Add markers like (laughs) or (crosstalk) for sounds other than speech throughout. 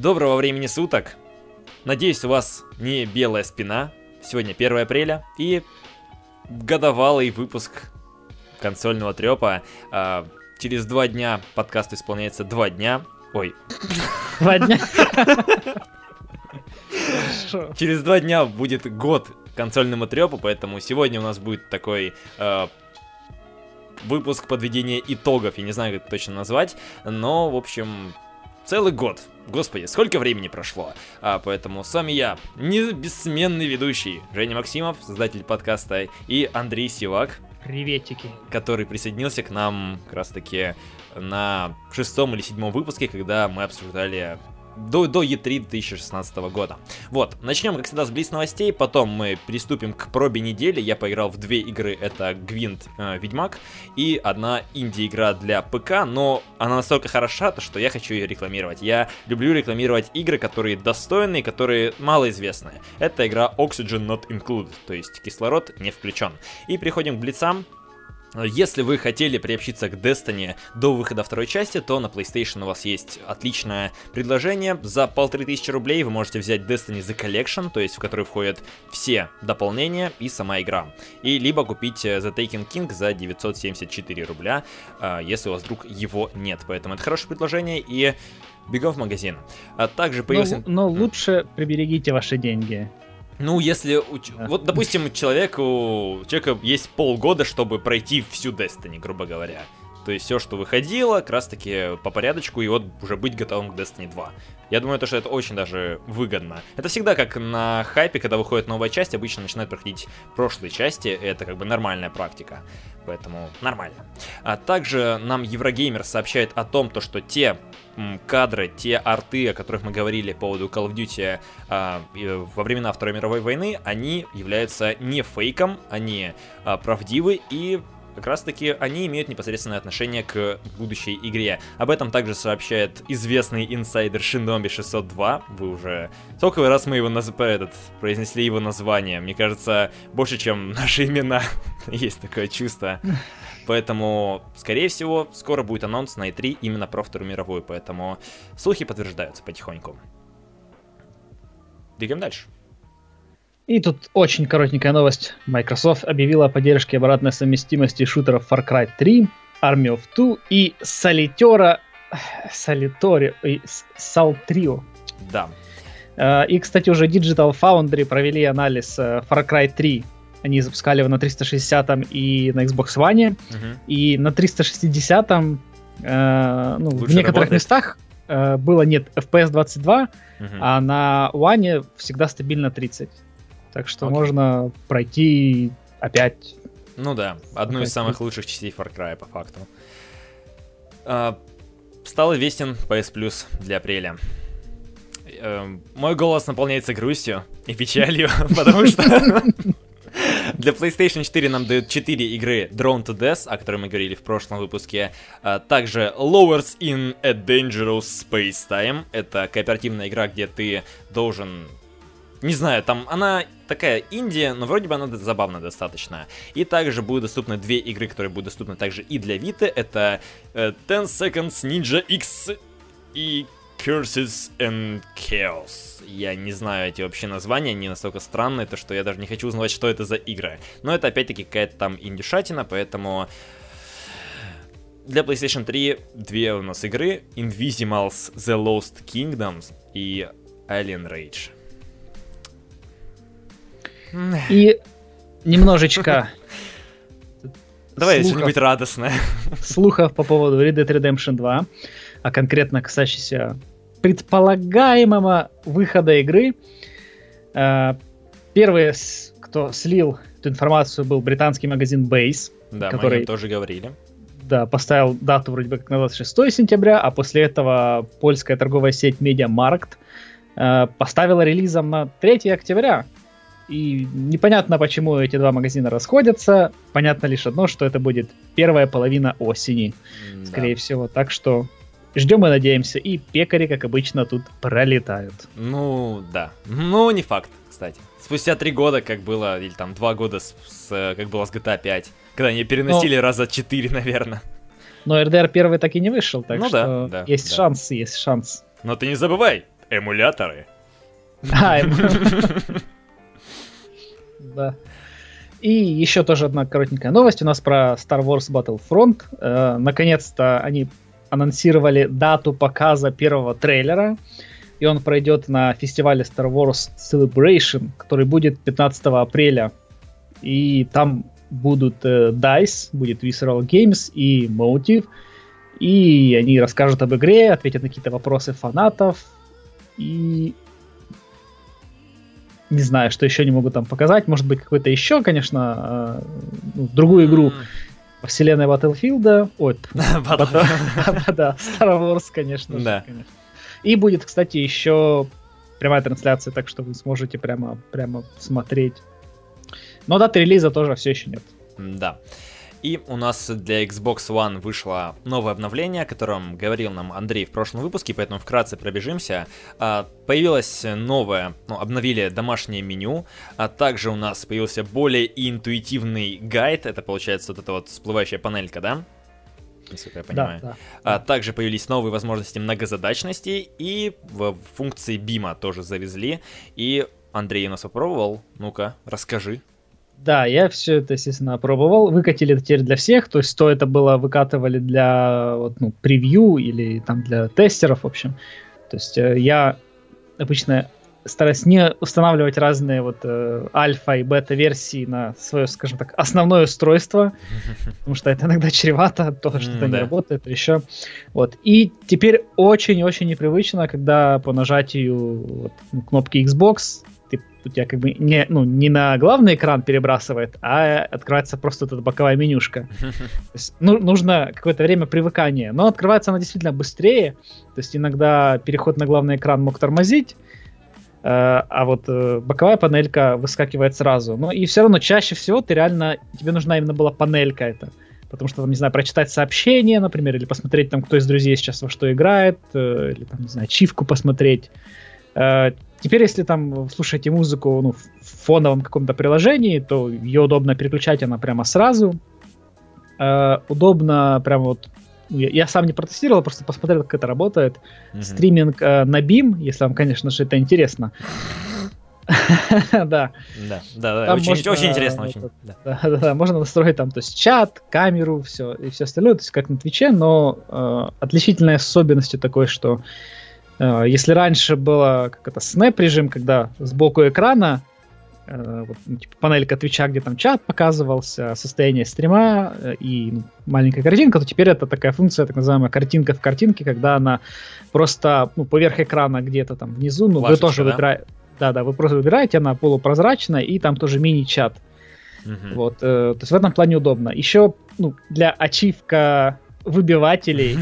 Доброго времени суток. Надеюсь, у вас не белая спина. Сегодня 1 апреля и годовалый выпуск консольного трепа. А, через два дня подкасту исполняется два дня. Ой. Два дня. Через два дня будет год консольному трепу, поэтому сегодня у нас будет такой э, выпуск подведения итогов, я не знаю, как это точно назвать, но, в общем, целый год. Господи, сколько времени прошло. А, поэтому с вами я, не бессменный ведущий Женя Максимов, создатель подкаста, и Андрей Сивак. Приветики. Который присоединился к нам как раз таки на шестом или седьмом выпуске, когда мы обсуждали до, до E3 2016 года. Вот, начнем, как всегда, с близ новостей, потом мы приступим к пробе недели. Я поиграл в две игры, это Гвинт э, Ведьмак и одна инди-игра для ПК, но она настолько хороша, то, что я хочу ее рекламировать. Я люблю рекламировать игры, которые достойные, которые малоизвестные. Это игра Oxygen Not Included, то есть кислород не включен. И переходим к блицам. Если вы хотели приобщиться к Destiny до выхода второй части, то на PlayStation у вас есть отличное предложение. За полторы тысячи рублей вы можете взять Destiny The Collection, то есть в который входят все дополнения и сама игра. И либо купить э, The Taken King за 974 рубля, э, если у вас вдруг его нет. Поэтому это хорошее предложение и бегом в магазин. А также появился... Но, но лучше приберегите ваши деньги. Ну, если... Вот, допустим, человеку... Человека есть полгода, чтобы пройти всю Destiny, грубо говоря. То есть все, что выходило, как раз таки по порядочку, и вот уже быть готовым к Destiny 2. Я думаю, то, что это очень даже выгодно. Это всегда как на хайпе, когда выходит новая часть, обычно начинают проходить прошлые части, это как бы нормальная практика. Поэтому нормально. А также нам Еврогеймер сообщает о том, то, что те кадры, те арты, о которых мы говорили по поводу Call of Duty а, во времена Второй мировой войны, они являются не фейком, они а, правдивы и как раз таки они имеют непосредственное отношение к будущей игре. Об этом также сообщает известный инсайдер Shinobi 602. Вы уже... Сколько раз мы его наз... этот, произнесли его название? Мне кажется, больше, чем (laughs) наши имена. (laughs) Есть такое чувство. Поэтому, скорее всего, скоро будет анонс на E3 именно про Вторую мировую, поэтому слухи подтверждаются потихоньку. Двигаем дальше. И тут очень коротенькая новость. Microsoft объявила о поддержке обратной совместимости шутеров Far Cry 3, Army of Two и Солитера... Солитори... Салтрио. Да. Э, и, кстати, уже Digital Foundry провели анализ э, Far Cry 3. Они запускали его на 360 и на Xbox One. Угу. И на 360 э, ну, в некоторых работает. местах э, было нет FPS 22, угу. а на One всегда стабильно 30. Так что okay. можно пройти опять. Ну да, одну опять. из самых лучших частей Far Cry по факту. А, стал известен PS Plus для апреля. А, мой голос наполняется грустью и печалью, (laughs) потому что для PlayStation 4 нам дают 4 игры Drone to Death, о которой мы говорили в прошлом выпуске. А, также Lowers in a Dangerous Space Time. Это кооперативная игра, где ты должен не знаю, там она такая Индия, но вроде бы она забавная достаточно. И также будут доступны две игры, которые будут доступны также и для Vita. Это uh, 10 Seconds Ninja X и Curses and Chaos. Я не знаю эти вообще названия, они настолько странные, то что я даже не хочу узнавать, что это за игры. Но это опять-таки какая-то там индюшатина, поэтому... Для PlayStation 3 две у нас игры. Invisimals The Lost Kingdoms и Alien Rage. И немножечко Давай что-нибудь радостное. Слухов по поводу Red Dead Redemption 2, а конкретно касающийся предполагаемого выхода игры. Э, первый, кто слил эту информацию, был британский магазин Base. Да, который, мы о тоже говорили. Да, поставил дату вроде бы как на 26 сентября, а после этого польская торговая сеть MediaMarkt э, поставила релизом на 3 октября. И непонятно, почему эти два магазина расходятся. Понятно лишь одно, что это будет первая половина осени, да. скорее всего. Так что ждем и надеемся. И пекари, как обычно, тут пролетают. Ну, да. Ну, не факт, кстати. Спустя три года, как было, или там два года, с, с, как было с GTA 5, когда они переносили Но... раза четыре, наверное. Но RDR первый так и не вышел, так ну, что да, да, есть да. шанс, есть шанс. Но ты не забывай, Эмуляторы. (laughs) А, (laughs) Да. И еще тоже одна коротенькая новость у нас про Star Wars Battlefront. Э, наконец-то они анонсировали дату показа первого трейлера. И он пройдет на фестивале Star Wars Celebration, который будет 15 апреля. И там будут э, DICE, будет Visceral Games и Motive. И они расскажут об игре, ответят на какие-то вопросы фанатов. И не знаю, что еще не могу там показать. Может быть, какой-то еще, конечно, э, ну, другую игру по вселенной Battlefield. Ой, (laughs) (laughs) да, Star Wars, конечно Да. И будет, кстати, еще прямая трансляция, так что вы сможете прямо, прямо смотреть. Но даты релиза тоже все еще нет. Да. И у нас для Xbox One вышло новое обновление, о котором говорил нам Андрей в прошлом выпуске, поэтому вкратце пробежимся. А, появилось новое, ну, обновили домашнее меню, а также у нас появился более интуитивный гайд, это получается вот эта вот всплывающая панелька, да? Насколько я понимаю. Да, да. А, также появились новые возможности многозадачности и в функции бима тоже завезли. И Андрей у нас попробовал. Ну-ка, расскажи. Да, я все это, естественно, опробовал. Выкатили это теперь для всех. То есть, то это было выкатывали для вот, ну, превью или там для тестеров, в общем. То есть, э, я обычно стараюсь не устанавливать разные вот э, альфа и бета-версии на свое, скажем так, основное устройство, (laughs) потому что это иногда чревато, то, что это М, не работает, еще. Вот. И теперь очень-очень непривычно, когда по нажатию вот, ну, кнопки Xbox ты, у тебя как бы не, ну, не на главный экран перебрасывает, а открывается просто эта боковая менюшка. (laughs) Есть, ну, нужно какое-то время привыкания. Но открывается она действительно быстрее. То есть иногда переход на главный экран мог тормозить, э, а вот э, боковая панелька выскакивает сразу. Ну и все равно чаще всего ты реально тебе нужна именно была панелька эта. Потому что, там, не знаю, прочитать сообщение, например, или посмотреть там, кто из друзей сейчас во что играет, э, или там, не знаю, чивку посмотреть. Э, Теперь, если там слушаете музыку ну, в фоновом каком-то приложении, то ее удобно переключать, она прямо сразу. Э, удобно прямо вот... ну, Я, я сам не протестировал, просто посмотрел, как это работает. Мгм. Стриминг э, на BIM, если вам, конечно же, это интересно. (laughs) Да, Да, да, да, очень, можно, очень интересно, очень. да. да, да, да, можно настроить там, то есть чат, камеру, все и все остальное, то есть как на Твиче, но э, отличительной особенностью такой, что э, если раньше было как это снэп режим, когда сбоку экрана э, вот, ну, типа панелька Твича, где там чат показывался, состояние стрима э, и ну, маленькая картинка, то теперь это такая функция, так называемая картинка в картинке, когда она просто ну, поверх экрана где-то там внизу, ну вы Флажечка, тоже да? выбираете, да, да, вы просто выбираете, она полупрозрачная, и там тоже мини-чат. Мгм. Вот, э, то есть в этом плане удобно. Еще ну, для ачивка выбивателей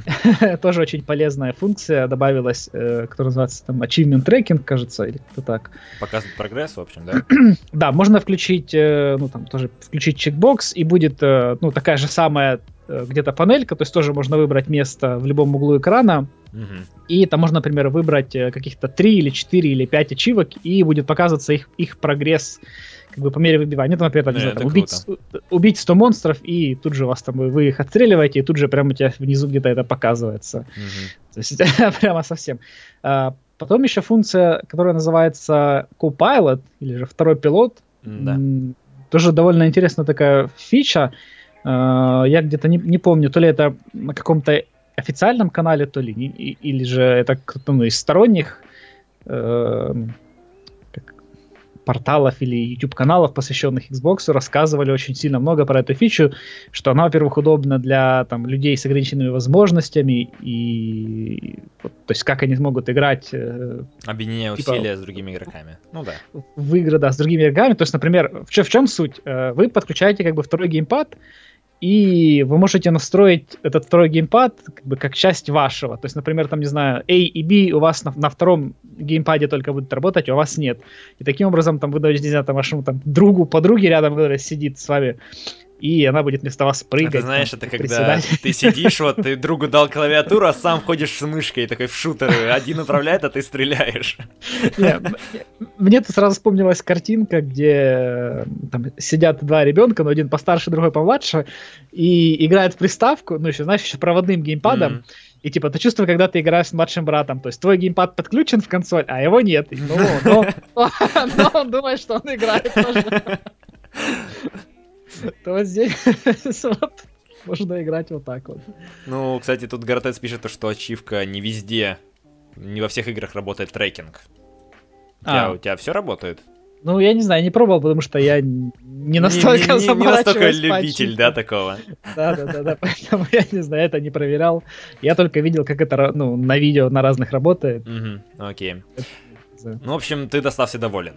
(laughs) тоже очень полезная функция добавилась, э, которая называется там achievement tracking, кажется, или как-то так. Показывает прогресс, в общем, да? (clears throat) Да, можно включить, э, ну там тоже включить чекбокс, и будет, э, ну такая же самая где-то панелька, то есть тоже можно выбрать место в любом углу экрана, и там можно, например, выбрать каких-то 3 или 4 или 5 ачивок, и будет показываться их, их прогресс как бы по мере выбивания. Ну, например, там, не знаю, там, убить, убить 100 монстров, и тут же вас там, вы их отстреливаете, и тут же прямо у тебя внизу где-то это показывается. Мгм. То есть (laughs) прямо совсем. А, потом еще функция, которая называется Copilot, или же второй пилот. Да. М, Тоже довольно интересная такая фича. А, Я где-то не, не помню, то ли это на каком-то официальном канале, то ли или же это кто-то ну, из сторонних э, порталов или YouTube каналов, посвященных Xbox, рассказывали очень сильно много про эту фичу, что она, во-первых, удобна для там, людей с ограниченными возможностями и вот, то есть как они смогут играть э, Объединяя Типа- усилия с другими игроками. Ну да. в игры, да, с другими игроками. То есть, например, в, в чем суть? Э, Вы подключаете как бы второй геймпад, и вы можете настроить этот второй геймпад как бы как часть вашего. То есть, например, там, не знаю, A и B у вас на, на втором геймпаде только будут работать, а у вас нет. И таким образом там вы даете, не знаю, там, вашему там, другу, подруге рядом, которая сидит с вами, и она будет вместо вас прыгать. Это знаешь, там, это когда ты сидишь, вот ты другу дал клавиатуру, а сам ходишь с мышкой такой в шутеры. Один управляет, а ты стреляешь. М- Мне тут сразу вспомнилась картинка, где э, там сидят два ребенка, но один постарше, другой помладше, и играют в приставку, ну еще, знаешь, еще проводным геймпадом, Мгм. И типа ты чувствуешь, когда ты играешь с младшим братом, то есть твой геймпад подключен в консоль, а его нет. И, Ну, но, (laughs) но он думает, что он играет тоже. То вот здесь (laughs) вот, можно играть вот так вот. Ну, кстати, тут Горотец пишет, то, что ачивка не везде, не во всех играх работает трекинг. У тебя, А. у тебя все работает? Ну, я не знаю, не пробовал, потому что я не настолько не, не- не настолько заморачиваюсь по любитель, да, такого. Да, да, да, да, поэтому я не знаю, это не проверял. Я только видел, как это ну, на видео на разных работает. Мгм, окей. Ну, в общем, ты достался доволен.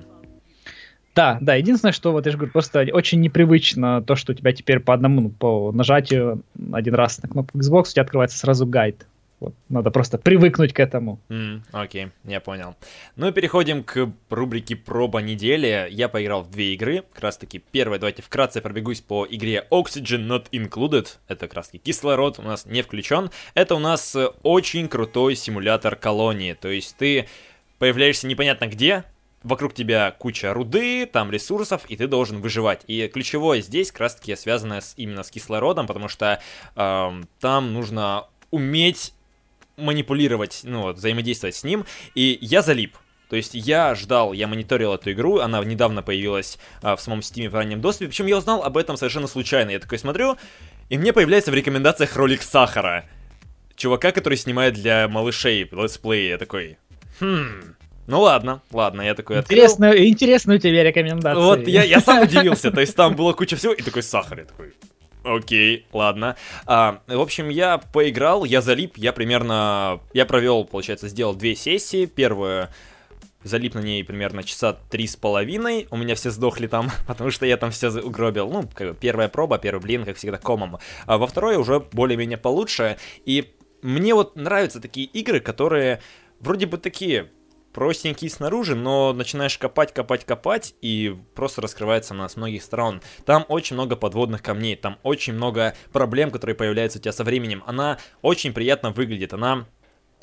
Да, да, единственное, что вот я же говорю, просто очень непривычно то, что у тебя теперь по одному, ну, по нажатию один раз на кнопку Xbox у тебя открывается сразу гайд. Вот, надо просто привыкнуть к этому. М, окей, я понял. Ну и переходим к рубрике проба недели. Я поиграл в две игры. Как раз таки первая, давайте вкратце пробегусь по игре Oxygen Not Included. Это как раз таки кислород у нас не включен. Это у нас э, очень крутой симулятор колонии. То есть ты появляешься непонятно где, вокруг тебя куча руды, там ресурсов, и ты должен выживать. И ключевое здесь как раз таки связано с, именно с кислородом, потому что эм, там нужно уметь манипулировать, ну вот, взаимодействовать с ним, и я залип. То есть я ждал, я мониторил эту игру, она недавно появилась а, в самом Steam в раннем доступе, причем я узнал об этом совершенно случайно. Я такой смотрю, и мне появляется в рекомендациях ролик Сахара. Чувака, который снимает для малышей let's play. Я такой, хм, ну ладно, ладно, я такой открыл. Интересно, интересно у тебя рекомендации. Вот я, я сам (laughs) удивился, то есть там было куча всего, и такой сахар, я такой, окей, ладно. А, в общем, я поиграл, я залип, я примерно, я провел, получается, сделал две сессии, первую залип на ней примерно часа три с половиной, у меня все сдохли там, (laughs) потому что я там все угробил, ну, как бы первая проба, первый блин, как всегда, комом. А во второй уже более-менее получше, и мне вот нравятся такие игры, которые вроде бы такие простенькие снаружи, но начинаешь копать, копать, копать, и просто раскрывается она с многих сторон. Там очень много подводных камней, там очень много проблем, которые появляются у тебя со временем. Она очень приятно выглядит, она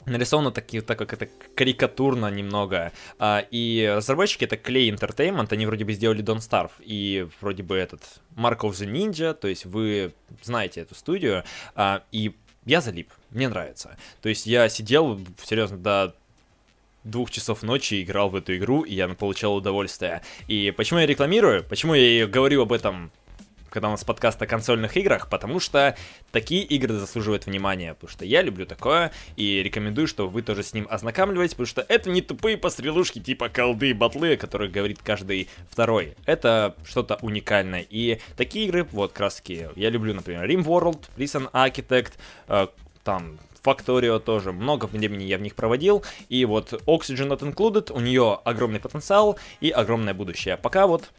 нарисована таки, так как это карикатурно немного. А, и разработчики это Clay Entertainment, они вроде бы сделали Don't Starve, и вроде бы этот Mark of the Ninja, то есть вы знаете эту студию, а, и я залип, мне нравится. То есть я сидел, серьезно, до двух часов ночи играл в эту игру, и я получал удовольствие. И почему я рекламирую? Почему я говорю об этом когда у нас подкаст о консольных играх, потому что такие игры заслуживают внимания, потому что я люблю такое, и рекомендую, что вы тоже с ним ознакомливаетесь, потому что это не тупые пострелушки типа колды и батлы, о которых говорит каждый второй. Это что-то уникальное, и такие игры, вот, краски, я люблю, например, RimWorld, Prison Architect, э, там, Factorio тоже, много времени я в них проводил, и вот Oxygen Not Included, у нее огромный потенциал и огромное будущее. Пока вот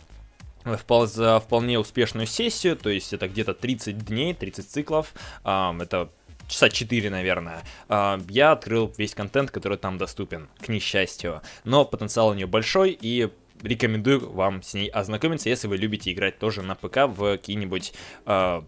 за вполне успешную сессию, то есть это где-то 30 дней, 30 циклов, это часа 4, наверное, я открыл весь контент, который там доступен, к несчастью. Но потенциал у нее большой, и рекомендую вам с ней ознакомиться, если вы любите играть тоже на ПК в какие-нибудь а,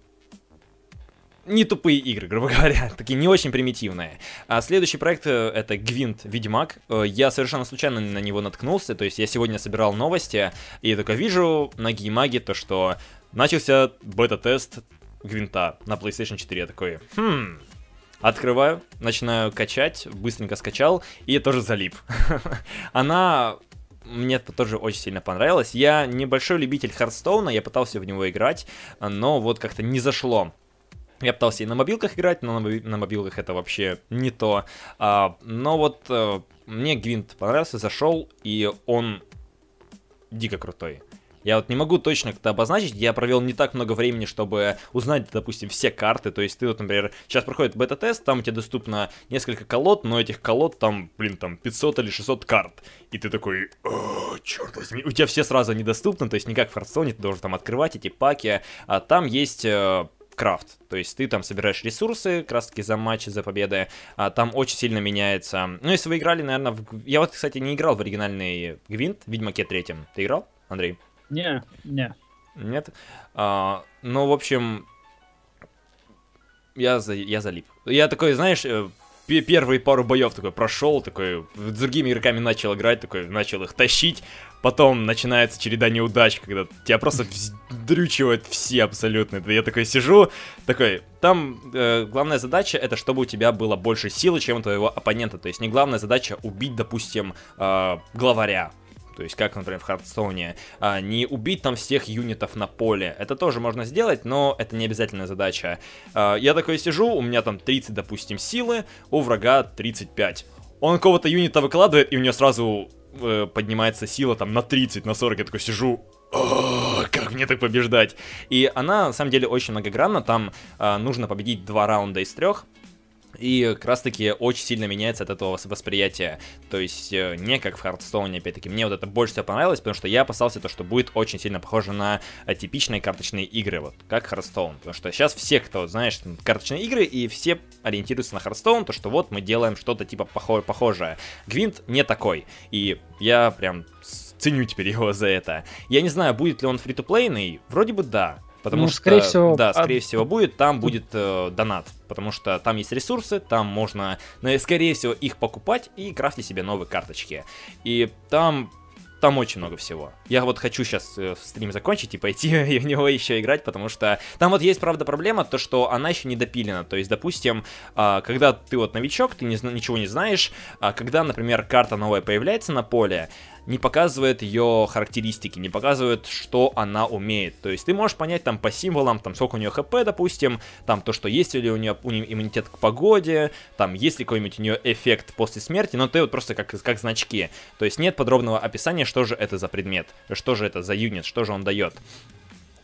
не тупые игры, (laughs) грубо говоря, такие не очень примитивные. А следующий проект э, это Гвинт Ведьмак. Э, Я совершенно случайно на него наткнулся, то есть я сегодня собирал новости, и только вижу на Геймаге то, что начался бета-тест Гвинта на PlayStation 4. Я такой, хм, Открываю, начинаю качать, быстренько скачал, и тоже залип. (laughs) Она мне тоже очень сильно понравилась. Я небольшой любитель Хардстоуна, я пытался в него играть, но вот как-то не зашло. Я пытался и на мобилках играть, но на, моби- на мобилках это вообще не то. А, но вот э, мне Гвинт понравился, зашел, и он дико крутой. Я вот не могу точно как-то обозначить, я провел не так много времени, чтобы узнать, допустим, все карты, то есть ты вот, например, сейчас проходит бета-тест, там у тебя доступно несколько колод, но этих колод там, блин, там 500 или 600 карт, и ты такой, «О, черт возьми, у тебя все сразу недоступны, то есть не как в Хардстоуне, ты должен там открывать эти паки, а там есть э, крафт, то есть ты там собираешь ресурсы, как раз таки за матчи, за победы, а там очень сильно меняется. Ну, если вы играли, наверное, в... я вот, кстати, не играл в оригинальный Гвинт, в Ведьмаке третьем. Ты играл, Андрей? Не, не. Нет? А, ну, в общем, я, за... я залип. Я такой, знаешь, э, первые пару боев такой прошел, такой с другими игроками начал играть, такой начал их тащить, потом начинается череда неудач, когда тебя просто дрючивают все абсолютно. Я такой сижу, такой, там э, главная задача это чтобы у тебя было больше силы, чем у твоего оппонента. То есть не главная задача убить, допустим, э, главаря. То есть, как, например, в Хардстоуне, а, не убить там всех юнитов на поле. Это тоже можно сделать, но это не обязательная задача. А, я такой сижу, у меня там 30, допустим, силы, у врага 35. Он кого-то юнита выкладывает, и у него сразу э, поднимается сила там на 30, на 40. Я такой сижу, как мне так побеждать? И она, на самом деле, очень многогранна. Там э, нужно победить два раунда из трех. И как раз таки очень сильно меняется от этого восприятия. То есть э, не как в Hearthstone, опять-таки. Мне вот это больше всего понравилось, потому что я опасался то, что будет очень сильно похоже на э, типичные карточные игры, вот как Hearthstone. Потому что сейчас все, кто, знаешь, карточные игры, и все ориентируются на Hearthstone, то что вот мы делаем что-то типа похожее. Гвинт не такой. И я прям ценю теперь его за это. Я не знаю, будет ли он фри-то-плейный, вроде бы да. Потому ну, что, скорее всего, да, скорее от... всего будет, там будет э, донат, потому что там есть ресурсы, там можно, ну, скорее всего, их покупать и крафтить себе новые карточки. И там там очень много всего. Я вот хочу сейчас э, стрим закончить и пойти (laughs) и в него еще играть, потому что там вот есть, правда, проблема, то, что она еще не допилена. То есть, допустим, а, когда ты вот новичок, ты не, ничего не знаешь, а когда, например, карта новая появляется на поле, не показывает ее характеристики, не показывает, что она умеет. То есть ты можешь понять там по символам, там сколько у нее хп, допустим, там то, что есть ли у нее, у нее иммунитет к погоде, там есть ли какой-нибудь у нее эффект после смерти, но ты вот просто как, как значки. То есть нет подробного описания, что же это за предмет, что же это за юнит, что же он дает.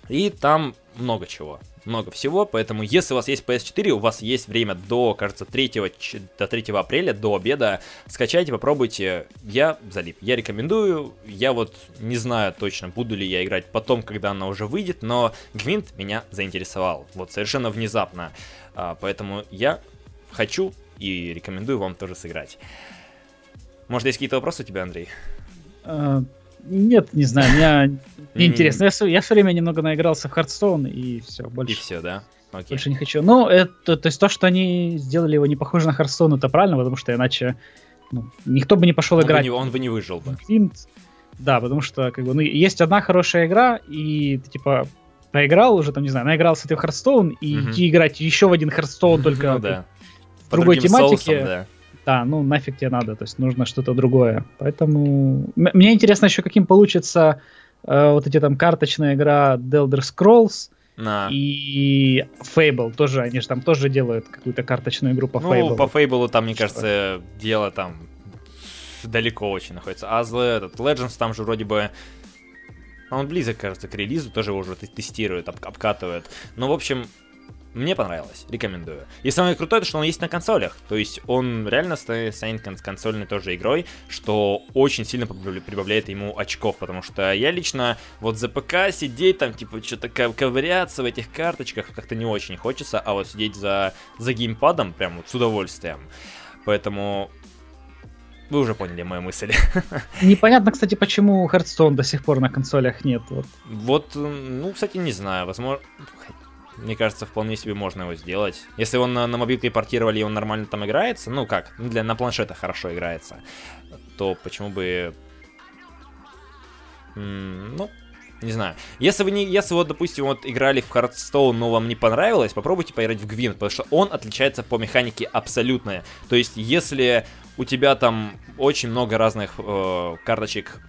И там много чего, много всего, поэтому если у вас есть PS4, у вас есть время до, кажется, 3, до 3 апреля, до обеда, скачайте, попробуйте, я залип, я рекомендую, я вот не знаю точно, буду ли я играть потом, когда она уже выйдет, но Гвинт меня заинтересовал, вот совершенно внезапно, а, поэтому я хочу и рекомендую вам тоже сыграть. Может, есть какие-то вопросы у тебя, Андрей? Нет, не знаю, меня не интересно. Я, я все время немного наигрался в Hearthstone и все, больше. И все, да? Окей. Больше не хочу. Ну, это, то есть то, что они сделали его не похоже на Hearthstone, это правильно, потому что иначе ну, никто бы не пошел он играть. Бы не, он бы не выжил бы. Да, потому что, как бы, ну, есть одна хорошая игра, и ты, типа, поиграл уже, там, не знаю, наигрался ты в Hearthstone, и угу. идти играть еще в один Hearthstone, (laughs) только ну, да. в другой тематике. Соусом, да. Да, ну нафиг тебе надо, то есть нужно что-то другое. Поэтому мне интересно еще, каким получится э, вот эти там карточная игра The Elder Scrolls на. и Fable тоже, они же там тоже делают какую-то карточную игру по ну, Fable. по Fable там, мне что? кажется, дело там далеко очень находится. А этот Legends там же вроде бы он близок, кажется, к релизу, тоже уже тестирует, об, обкатывает. Ну, в общем, мне понравилось, рекомендую. И самое крутое, что он есть на консолях. То есть он реально станет консольной тоже игрой, что очень сильно прибавляет ему очков. Потому что я лично вот за ПК сидеть там, типа, что-то ковыряться в этих карточках как-то не очень хочется. А вот сидеть за, за геймпадом прям вот с удовольствием. Поэтому вы уже поняли мою мысль. (laughs) Непонятно, кстати, почему Hearthstone до сих пор на консолях нет. Вот, вот ну, кстати, не знаю. Возможно... Мне кажется, вполне себе можно его сделать. Если он на, на мобилке портировали, и он нормально там играется, ну как, ну, для, на планшетах хорошо играется, то почему бы... Ну, не знаю. Если вы не, если вот, допустим, вот играли в Hearthstone, но вам не понравилось, попробуйте поиграть в Гвинт, потому что он отличается по механике абсолютно. То есть, если у тебя там очень много разных э, карточек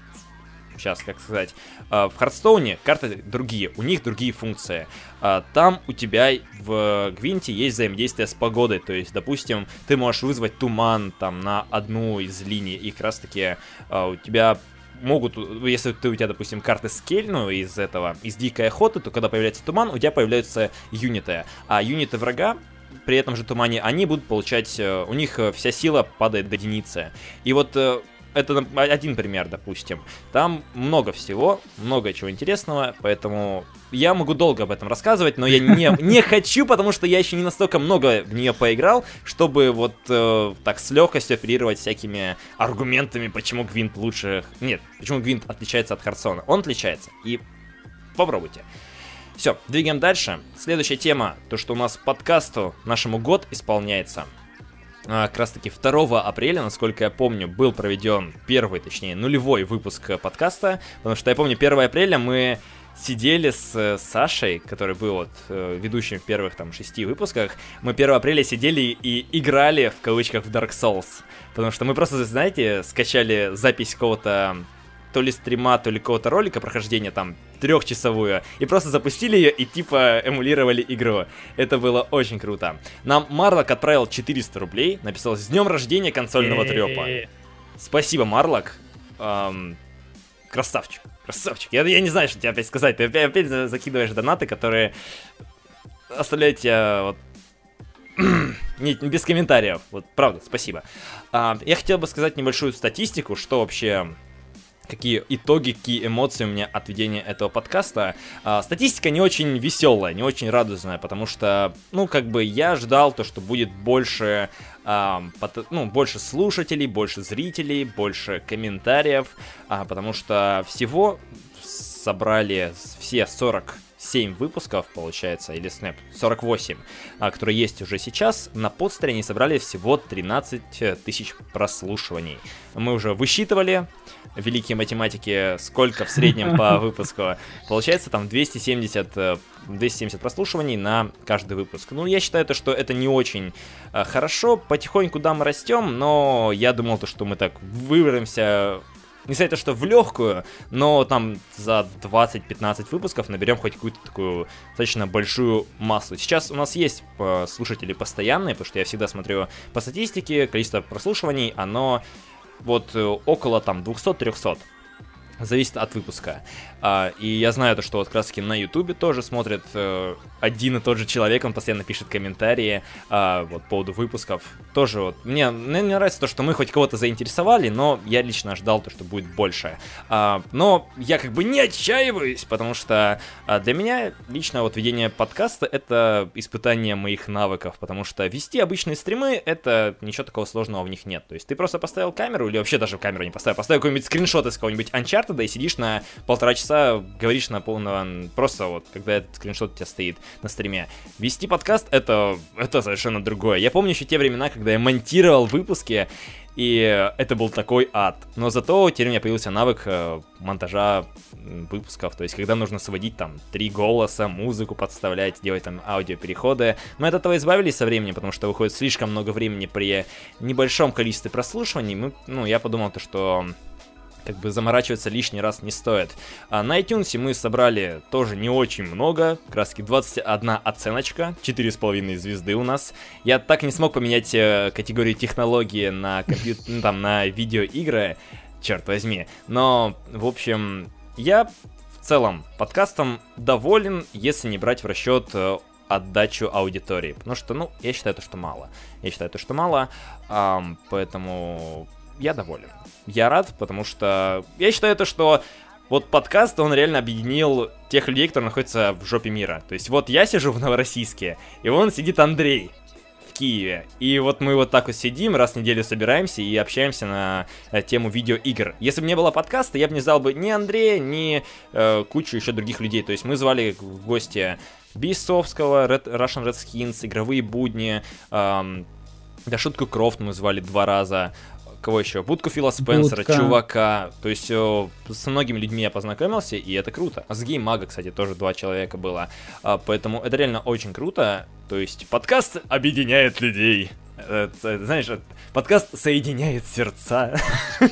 сейчас, как сказать, а, в Хардстоуне карты другие, у них другие функции. А, там у тебя в Гвинте есть взаимодействие с погодой, то есть, допустим, ты можешь вызвать туман там на одну из линий, и как раз таки а, у тебя могут, если ты, у тебя, допустим, карты скель, ну, из этого, из дикой охоты, то когда появляется туман, у тебя появляются юниты, а юниты врага при этом же тумане, они будут получать, э, у них э, вся сила падает до единицы. И вот э, это один пример, допустим. Там много всего, много чего интересного, поэтому я могу долго об этом рассказывать, но я не, (laughs) не хочу, потому что я еще не настолько много в нее поиграл, чтобы вот э, так с легкостью оперировать всякими аргументами, почему Гвинт лучше... Нет, почему Гвинт отличается от Харсона. Он отличается, и попробуйте. Все, двигаем дальше. Следующая тема, то что у нас подкасту нашему год исполняется. А, как раз таки 2 апреля, насколько я помню, был проведен первый, точнее, нулевой выпуск подкаста, потому что я помню, 1 апреля мы сидели с э, Сашей, который был вот э, ведущим в первых там шести выпусках, мы 1 апреля сидели и играли в кавычках в Dark Souls. Потому что мы просто, знаете, скачали запись какого-то то ли стрима, то ли какого-то ролика прохождения там трехчасовую, и просто запустили ее и типа эмулировали игру. Это было очень круто. Нам Марлок отправил 400 рублей, написал «С днем рождения консольного трепа». Спасибо, Марлок. Эм, красавчик, красавчик. Я, я не знаю, что тебе опять сказать. Ты опять, опять закидываешь донаты, которые оставляют тебя вот (clears throat) не, без комментариев. Вот, правда, спасибо. А, я хотел бы сказать небольшую статистику, что вообще какие итоги, какие эмоции у меня от ведения этого подкаста. А, статистика не очень веселая, не очень радужная, потому что, ну, как бы я ждал то, что будет больше, а, ну, больше слушателей, больше зрителей, больше комментариев, а, потому что всего собрали все 40 7 выпусков, получается, или Snap 48, а, которые есть уже сейчас, на подстере они собрали всего 13 тысяч прослушиваний. Мы уже высчитывали, великие математики, сколько в среднем по (laughs) выпуску. Получается там 270, 270 э, прослушиваний на каждый выпуск. Ну, я считаю, то, что это не очень э, хорошо. Потихоньку, да, мы растем, но я думал, то, что мы так выберемся не сказать то, что в легкую, но там за 20-15 выпусков наберем хоть какую-то такую достаточно большую массу. Сейчас у нас есть э, слушатели постоянные, потому что я всегда смотрю по статистике, количество прослушиваний, оно вот э, около там 200-300 зависит от выпуска. А, и я знаю то, что вот как на Ютубе тоже смотрят э, один и тот же человек, он постоянно пишет комментарии а, вот по поводу выпусков. Тоже вот, мне, мне нравится то, что мы хоть кого-то заинтересовали, но я лично ждал то, что будет больше. А, но я как бы не отчаиваюсь, потому что а, для меня лично вот ведение подкаста это испытание моих навыков, потому что вести обычные стримы, это ничего такого сложного в них нет. То есть ты просто поставил камеру, или вообще даже камеру не поставил, поставил какой-нибудь скриншот из какого-нибудь Uncharted и сидишь на полтора часа часа говоришь на полного... Просто вот, когда этот скриншот у тебя стоит на стриме. Вести подкаст это, это совершенно другое. Я помню еще те времена, когда я монтировал выпуски, и это был такой ад. Но зато теперь у меня появился навык э, монтажа выпусков. То есть, когда нужно сводить там три голоса, музыку подставлять, делать там аудиопереходы. Мы от этого избавились со временем, потому что выходит слишком много времени при небольшом количестве прослушиваний. Мы, ну, я подумал то, что как бы заморачиваться лишний раз не стоит. А на iTunes мы собрали тоже не очень много, краски 21 оценочка, 4,5 звезды у нас. Я так не смог поменять э, категорию технологии на компьютер, ну, там, на видеоигры, черт возьми. Но, в общем, я в целом подкастом доволен, если не брать в расчет э, отдачу аудитории. Потому что, ну, я считаю, то, что мало. Я считаю, то, что мало. Эм, поэтому я доволен. Я рад, потому что я считаю это, что вот подкаст, он реально объединил тех людей, которые находятся в жопе мира. То есть вот я сижу в Новороссийске, и вон сидит Андрей в Киеве. И вот мы вот так вот сидим, раз в неделю собираемся и общаемся на э, тему видеоигр. Если бы не было подкаста, я бы не знал бы ни Андрея, ни э, кучу еще других людей. То есть мы звали в гости Бисовского, Red, Russian Redskins, Игровые будни, эм, да, Шутку Крофт мы звали два раза кого еще? Будку Фила Спенсера, Будка. Чувака. То есть о, со многими людьми я познакомился, и это круто. А с Геймага, кстати, тоже два человека было. А, поэтому это реально очень круто. То есть подкаст объединяет людей. Это, знаешь, подкаст соединяет сердца. (laughs)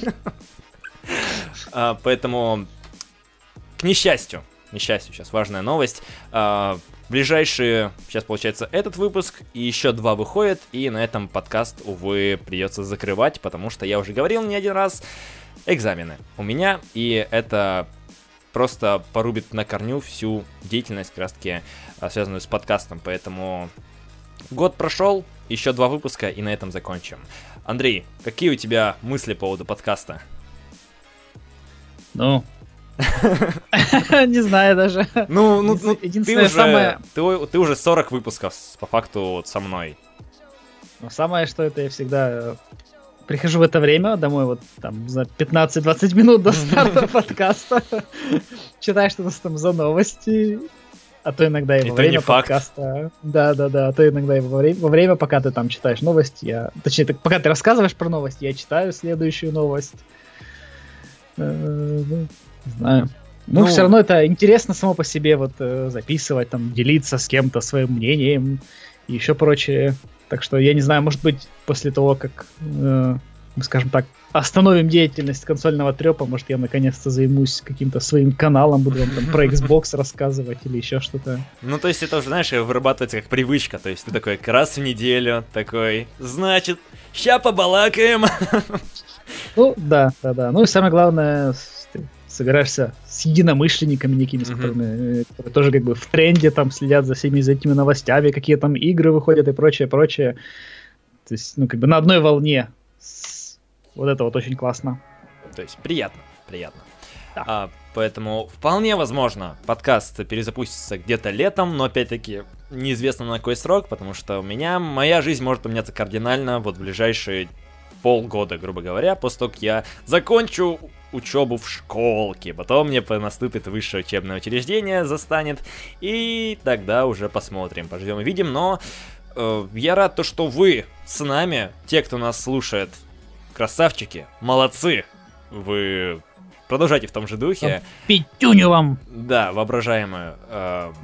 А, поэтому, к несчастью, несчастью, сейчас важная новость. Ближайшие, сейчас получается этот выпуск, и еще два выходят, и на этом подкаст, увы, придется закрывать, потому что я уже говорил не один раз, экзамены у меня, и это просто порубит на корню всю деятельность, как раз таки, а, связанную с подкастом, поэтому год прошел, еще два выпуска, и на этом закончим. Андрей, какие у тебя мысли по поводу подкаста? Ну, (laughs) Не знаю даже. Ну, ну, ну ты уже, самое... ты, ты уже 40 выпусков по факту вот со мной. Ну, самое, что это я всегда э, прихожу в это время домой, вот там за 15-20 минут до старта (laughs) подкаста, читаю, что у нас там за новости, а то иногда и во время подкаста. Да, да, да, а то иногда и во время, во время, пока ты там читаешь новости, я, точнее, ты, пока ты рассказываешь про новости, я читаю следующую новость. Не знаю. Ну, ну, все равно это интересно само по себе вот э, записывать, там, делиться с кем-то своим мнением и еще прочее. Так что я не знаю, может быть, после того, как э, скажем так, остановим деятельность консольного трепа, может, я наконец-то займусь каким-то своим каналом, буду вам там про Xbox (laughs) рассказывать или еще что-то. Ну, то есть это уже, знаешь, вырабатывается как привычка, то есть ты такой раз в неделю такой, значит, ща побалакаем. Ну, да, да, да. Ну и самое главное, собираешься с единомышленниками некими, с которыми, э, которые тоже как бы в тренде там следят за всеми этими новостями, какие там игры выходят и прочее, прочее. То есть, ну, как бы на одной волне вот это вот очень классно. То есть приятно, приятно. Да. А, поэтому вполне возможно подкаст перезапустится где-то летом, но опять-таки неизвестно на какой срок, потому что у меня моя жизнь может поменяться кардинально вот в ближайшие полгода, грубо говоря, после того, как я закончу учебу в школке, потом мне наступит высшее учебное учреждение, застанет, и тогда уже посмотрим, пождем и видим, но э, я рад то, что вы с нами, те, кто нас слушает Красавчики, молодцы. Вы продолжайте в том же духе. Пятюню вам! Да, воображаемую. Эм,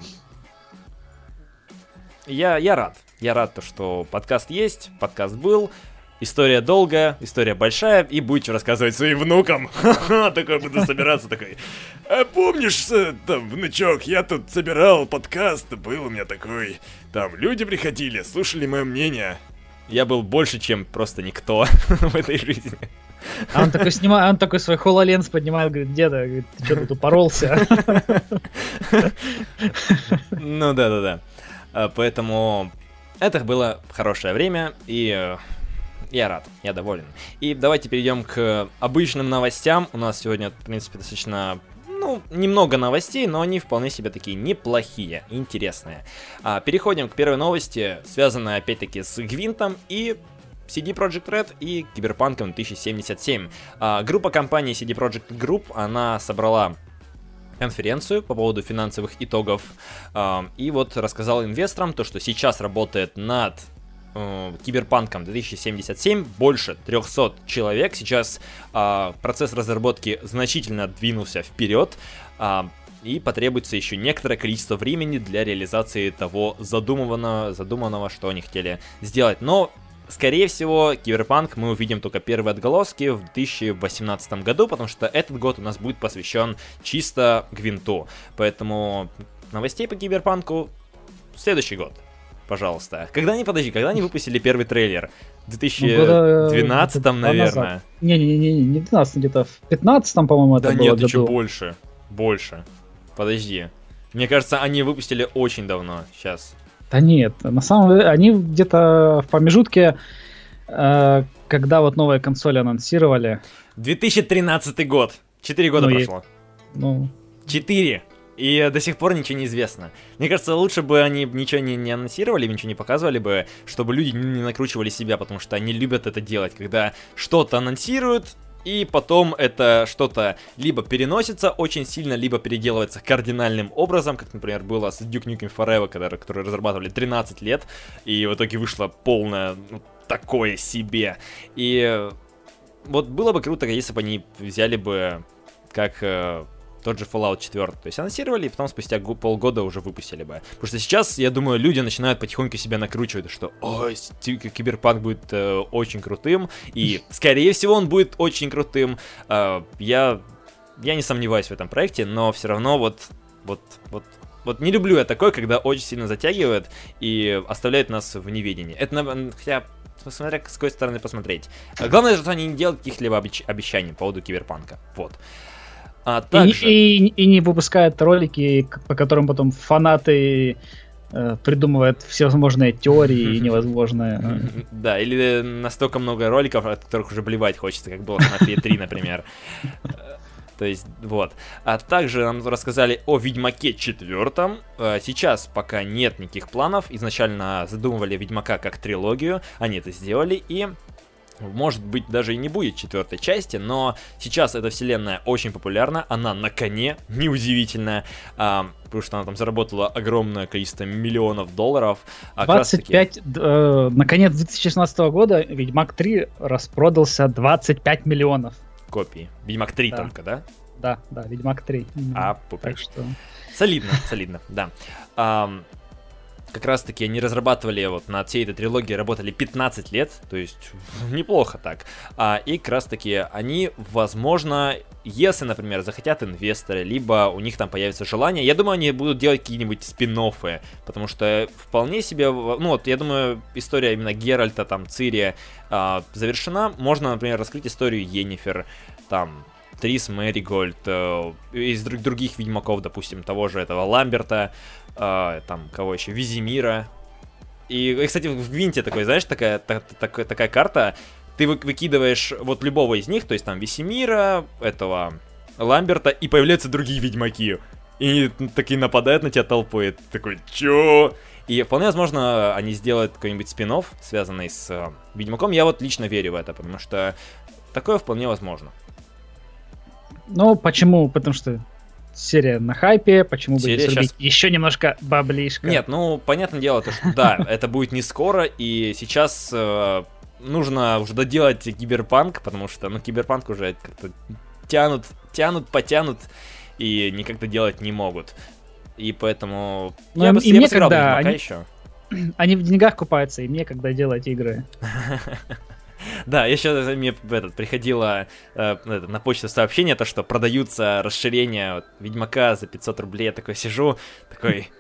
я, я рад. Я рад, то, что подкаст есть, подкаст был. История долгая, история большая, и будете рассказывать своим внукам. (laughs) Ха-ха, такой буду собираться, такой. А помнишь, э, там, внучок, я тут собирал подкаст, был у меня такой. Там люди приходили, слушали мое мнение я был больше, чем просто никто (laughs) в этой жизни. А он такой снимает, он такой свой хололенс поднимает, говорит, деда, говорит, ты что тут упоролся? Ну да, да, да. А, поэтому это было хорошее время, и э, я рад, я доволен. И давайте перейдем к обычным новостям. У нас сегодня, в принципе, достаточно ну, немного новостей, но они вполне себе такие неплохие, интересные. А, переходим к первой новости, связанной опять-таки с Гвинтом и CD Projekt Red и Киберпанком 2077. А, группа компании CD Projekt Group, она собрала конференцию по поводу финансовых итогов э, и вот рассказал инвесторам то, что сейчас работает над э, Киберпанком 2077 больше 300 человек. Сейчас э, процесс разработки значительно двинулся вперед. Э, и потребуется еще некоторое количество времени для реализации того задуманного, задуманного, что они хотели сделать. Но Скорее всего, Киберпанк мы увидим только первые отголоски в 2018 году, потому что этот год у нас будет посвящен чисто Гвинту. Поэтому новостей по Киберпанку в следующий год пожалуйста. Когда они, подожди, когда они выпустили первый трейлер? В 2012, ну, наверное. Не-не-не, не 12, где-то в 15, по-моему, это да было. Да нет, еще больше. Больше. Подожди. Мне кажется, они выпустили очень давно. Сейчас. Да нет, на самом деле, они где-то в промежутке, э, когда вот новые консоли анонсировали. 2013 год. Четыре года ну, прошло. И, ну. Четыре. И до сих пор ничего не известно. Мне кажется, лучше бы они ничего не, не анонсировали, ничего не показывали бы, чтобы люди не накручивали себя, потому что они любят это делать, когда что-то анонсируют, и потом это что-то либо переносится очень сильно, либо переделывается кардинальным образом, как, например, было с Duke Nukem Forever, который, который разрабатывали 13 лет, и в итоге вышло полное ну, такое себе. И вот было бы круто, если бы они взяли бы как э, тот же Fallout 4. То есть анонсировали, и потом спустя полгода уже выпустили бы. Потому что сейчас, я думаю, люди начинают потихоньку себя накручивать, что ой, Киберпанк будет э, очень крутым, и, (laughs) скорее всего, он будет очень крутым. Э, я, я не сомневаюсь в этом проекте, но все равно вот, вот, вот вот не люблю я такое, когда очень сильно затягивает и оставляет нас в неведении. Это, хотя, смотря с какой стороны посмотреть. Главное, что они не делают каких-либо обещаний по поводу киберпанка. Вот. А также... и, и, и не выпускают ролики, по которым потом фанаты э, придумывают всевозможные теории и (laughs) невозможное. (laughs) Да, или настолько много роликов, от которых уже блевать хочется, как было на P3, (laughs) например. То есть, вот. А также нам рассказали о Ведьмаке четвертом. Э, сейчас пока нет никаких планов. Изначально задумывали Ведьмака как трилогию. Они это сделали. И может быть, даже и не будет четвертой части, но сейчас эта вселенная очень популярна, она на коне, неудивительная, а, потому что она там заработала огромное количество миллионов долларов. А 25, таки... э, наконец 2016 года Ведьмак 3 распродался 25 миллионов. Копий. Ведьмак 3 да. только, да? Да, да, Ведьмак 3. А, так что... Солидно, солидно, да как раз таки они разрабатывали вот над всей этой трилогией, работали 15 лет, то есть неплохо так. А, и как раз таки они, возможно, если, например, захотят инвесторы, либо у них там появится желание, я думаю, они будут делать какие-нибудь спин потому что вполне себе, ну вот, я думаю, история именно Геральта, там, Цири а, завершена. Можно, например, раскрыть историю Енифер, там, Трис Мэригольд, э, из других ведьмаков, допустим, того же этого Ламберта, э, там, кого еще, Визимира. И, кстати, в Гвинте такой, знаешь, такая, та, такая, такая карта, ты вы, выкидываешь вот любого из них, то есть там Висимира, этого Ламберта, и появляются другие ведьмаки. И такие нападают на тебя толпой. Такой, чё? И вполне возможно, они сделают какой-нибудь спин связанный с э, Ведьмаком. Я вот лично верю в это, потому что такое вполне возможно. Ну, почему? Потому что серия на хайпе, почему бы серия не сейчас... еще немножко баблишка? Нет, ну, понятное дело, то, что да, (laughs) это будет не скоро, и сейчас э, нужно уже доделать киберпанк, потому что, ну, киберпанк уже как-то тянут, тянут, потянут, и никак делать не могут. И поэтому... Ну, я бы, и я мне когда они... еще. (clears throat) Они в деньгах купаются, и мне когда делать игры. (laughs) Да, еще мне этот, приходило э, на почту сообщение, то, что продаются расширения вот, Ведьмака за 500 рублей. Я такой сижу, такой,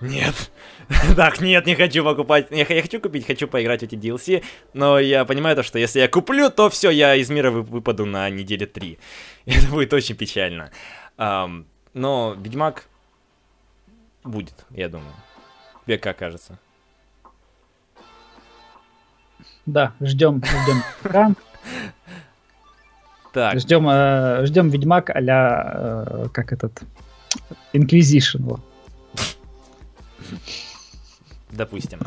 нет, (laughs) так, нет, не хочу покупать. Я, я хочу купить, хочу поиграть в эти DLC, но я понимаю то, что если я куплю, то все, я из мира выпаду на неделе 3. (laughs) Это будет очень печально. Um, но Ведьмак будет, я думаю. Тебе как кажется? Да, ждем, ждем. Так. Ждем, э, ждем Ведьмак а-ля, э, как этот, Inquisition. Допустим.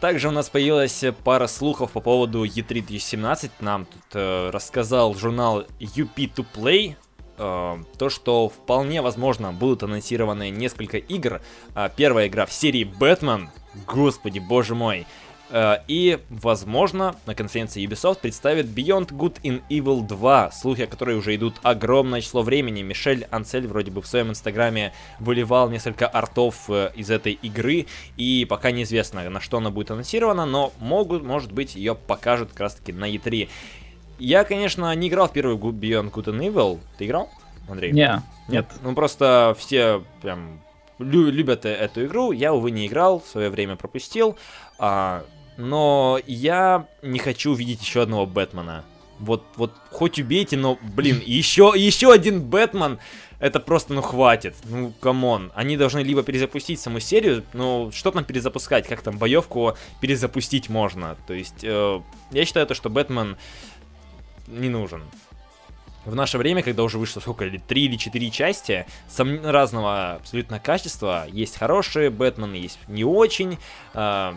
Также у нас появилась пара слухов по поводу E3 2017. Нам тут э, рассказал журнал UP2Play, э, то, что вполне возможно будут анонсированы несколько игр. Э, первая игра в серии Бэтмен. Господи, боже мой. Э, и, возможно, на конференции Ubisoft представит Beyond Good in Evil 2, слухи о которой уже идут огромное число времени. Мишель Анцель вроде бы в своем инстаграме выливал несколько артов э, из этой игры, и пока неизвестно, на что она будет анонсирована, но могут, может быть, ее покажут как раз таки на E3. Я, конечно, не играл в первую Beyond Good and Evil. Ты играл, Андрей? Не, нет. Ну, просто все прям любят э, эту игру. Я, увы, не играл, в свое время пропустил. А, но я не хочу видеть еще одного Бэтмена. Вот, вот, хоть убейте, но, блин, (laughs) еще, еще один Бэтмен, это просто, ну, хватит. Ну, come on. Они должны либо перезапустить саму серию, ну, что там перезапускать, как там боевку перезапустить можно. То есть, э, я считаю то, что Бэтмен не нужен в наше время, когда уже вышло сколько, или три или четыре части, сам, разного абсолютно качества, есть хорошие Бэтмены, есть не очень, э,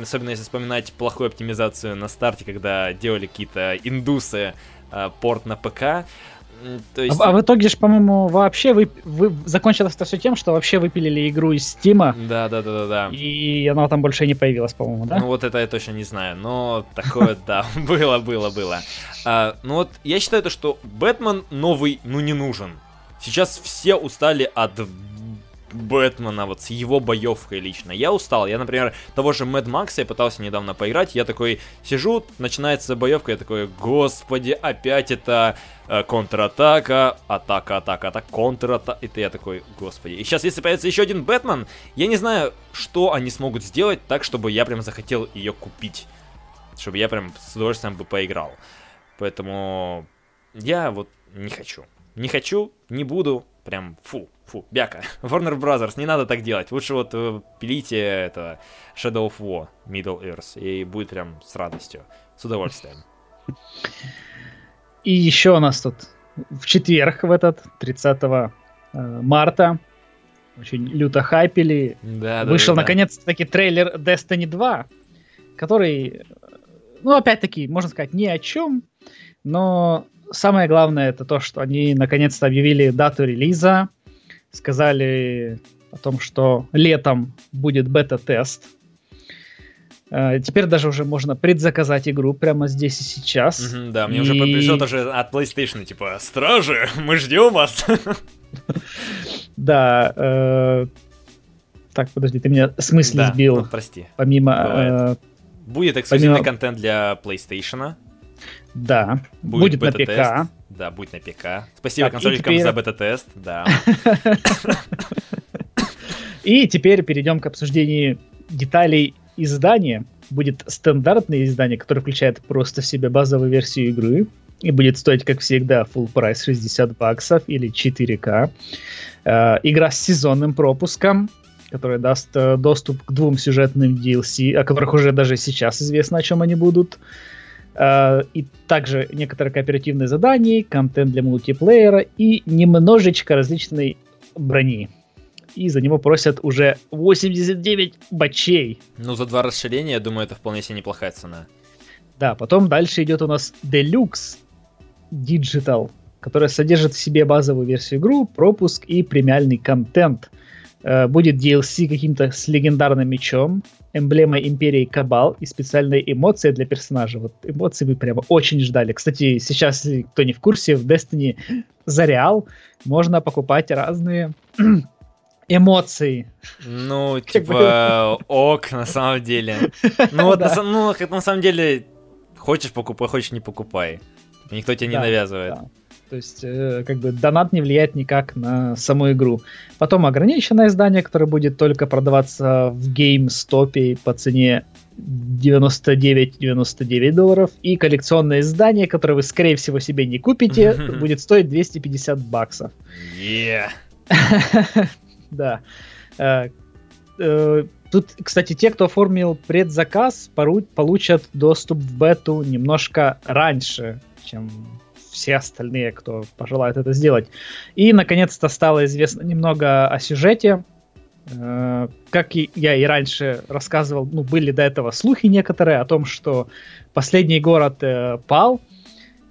особенно если вспоминать плохую оптимизацию на старте, когда делали какие-то индусы э, порт на ПК, то есть... а, а в итоге же, по-моему, вообще вы, вы закончилось это все тем, что вообще выпилили игру из Стима. Да, да, да, да, да. И она там больше не появилась, по-моему, да? Ну вот это я точно не знаю, но такое, (laughs) да, было, было, было. А, ну вот я считаю то, что Бэтмен новый, ну не нужен. Сейчас все устали от Бэтмена, вот с его боевкой лично. Я устал. Я, например, того же Мэд Макса я пытался недавно поиграть. Я такой сижу, начинается боевка, я такой, господи, опять это э, контратака, атака, атака, атака, контратака. И я такой, господи. И сейчас, если появится еще один Бэтмен, я не знаю, что они смогут сделать так, чтобы я прям захотел ее купить. Чтобы я прям с удовольствием бы поиграл. Поэтому я вот не хочу. Не хочу, не буду, прям фу. Фу, бяка. (laughs) Warner Brothers, не надо так делать. Лучше вот э, пилите это Shadow of War, Middle Earth, и будет прям с радостью, с удовольствием. И еще у нас тут в четверг в этот, 30 э, марта, очень люто хайпели. Да, Вышел да, да, наконец-таки трейлер Destiny 2, который ну, опять-таки, можно сказать, ни о чем, но самое главное это то, что они наконец-то объявили дату релиза, сказали о том, что летом будет бета-тест. Э, теперь даже уже можно предзаказать игру прямо здесь и сейчас. Мгм, да, мне уже пришло тоже от PlayStation, типа, стражи, (laughs) мы ждем вас. (laughs) Да. э, Так, подожди, ты меня с мысли Да, сбил. ну, прости. Помимо... э, Будет эксклюзивный Помимо- контент для PlayStation. Да, Будет будет, на. ПК. Да, будет на ПК. Спасибо Так, консольщикам теперь- за бета-тест. Да. (laughs) И теперь перейдем к обсуждению деталей издания. Будет стандартное издание, которое включает просто в себя базовую версию игры. И будет стоить, как всегда, full прайс 60 баксов или 4К. Э, игра с сезонным пропуском, которая даст э, доступ к двум сюжетным DLC, о которых уже даже сейчас известно, о чем они будут. Э, и также некоторые кооперативные задания, контент для мультиплеера и немножечко различной брони. И за него просят уже 89 бачей. Ну, за два расширения, я думаю, это вполне себе неплохая цена. Да, потом дальше идет у нас Deluxe Digital, которая содержит в себе базовую версию игру, пропуск и премиальный контент. Э, Будет DLC каким-то с легендарным мечом, эмблемой Империи Кабал и специальные эмоции для персонажа. Вот эмоции вы прямо очень ждали. Кстати, сейчас, если кто не в курсе, в Destiny за реал можно покупать разные (clears throat) эмоции. Ну, (laughs) типа, ок, на самом деле. Ну, вот, на Да. са- ну, на самом деле, хочешь покупай, хочешь не покупай. Никто тебе не навязывает. Да. То есть, э, как бы, донат не влияет никак на саму игру. Потом ограниченное издание, которое будет только продаваться в GameStop по цене 99,99 долларов. И коллекционное издание, которое вы, скорее всего, себе не купите, будет стоить 250 баксов. Е. (laughs) Да. Э, э, Тут, кстати, те, кто оформил предзаказ, пору- получат доступ в бету немножко раньше, чем все остальные, кто пожелает это сделать. И, наконец-то, стало известно немного о сюжете. Э, Как я и раньше рассказывал, ну, были до этого слухи некоторые о том, что последний город э, пал,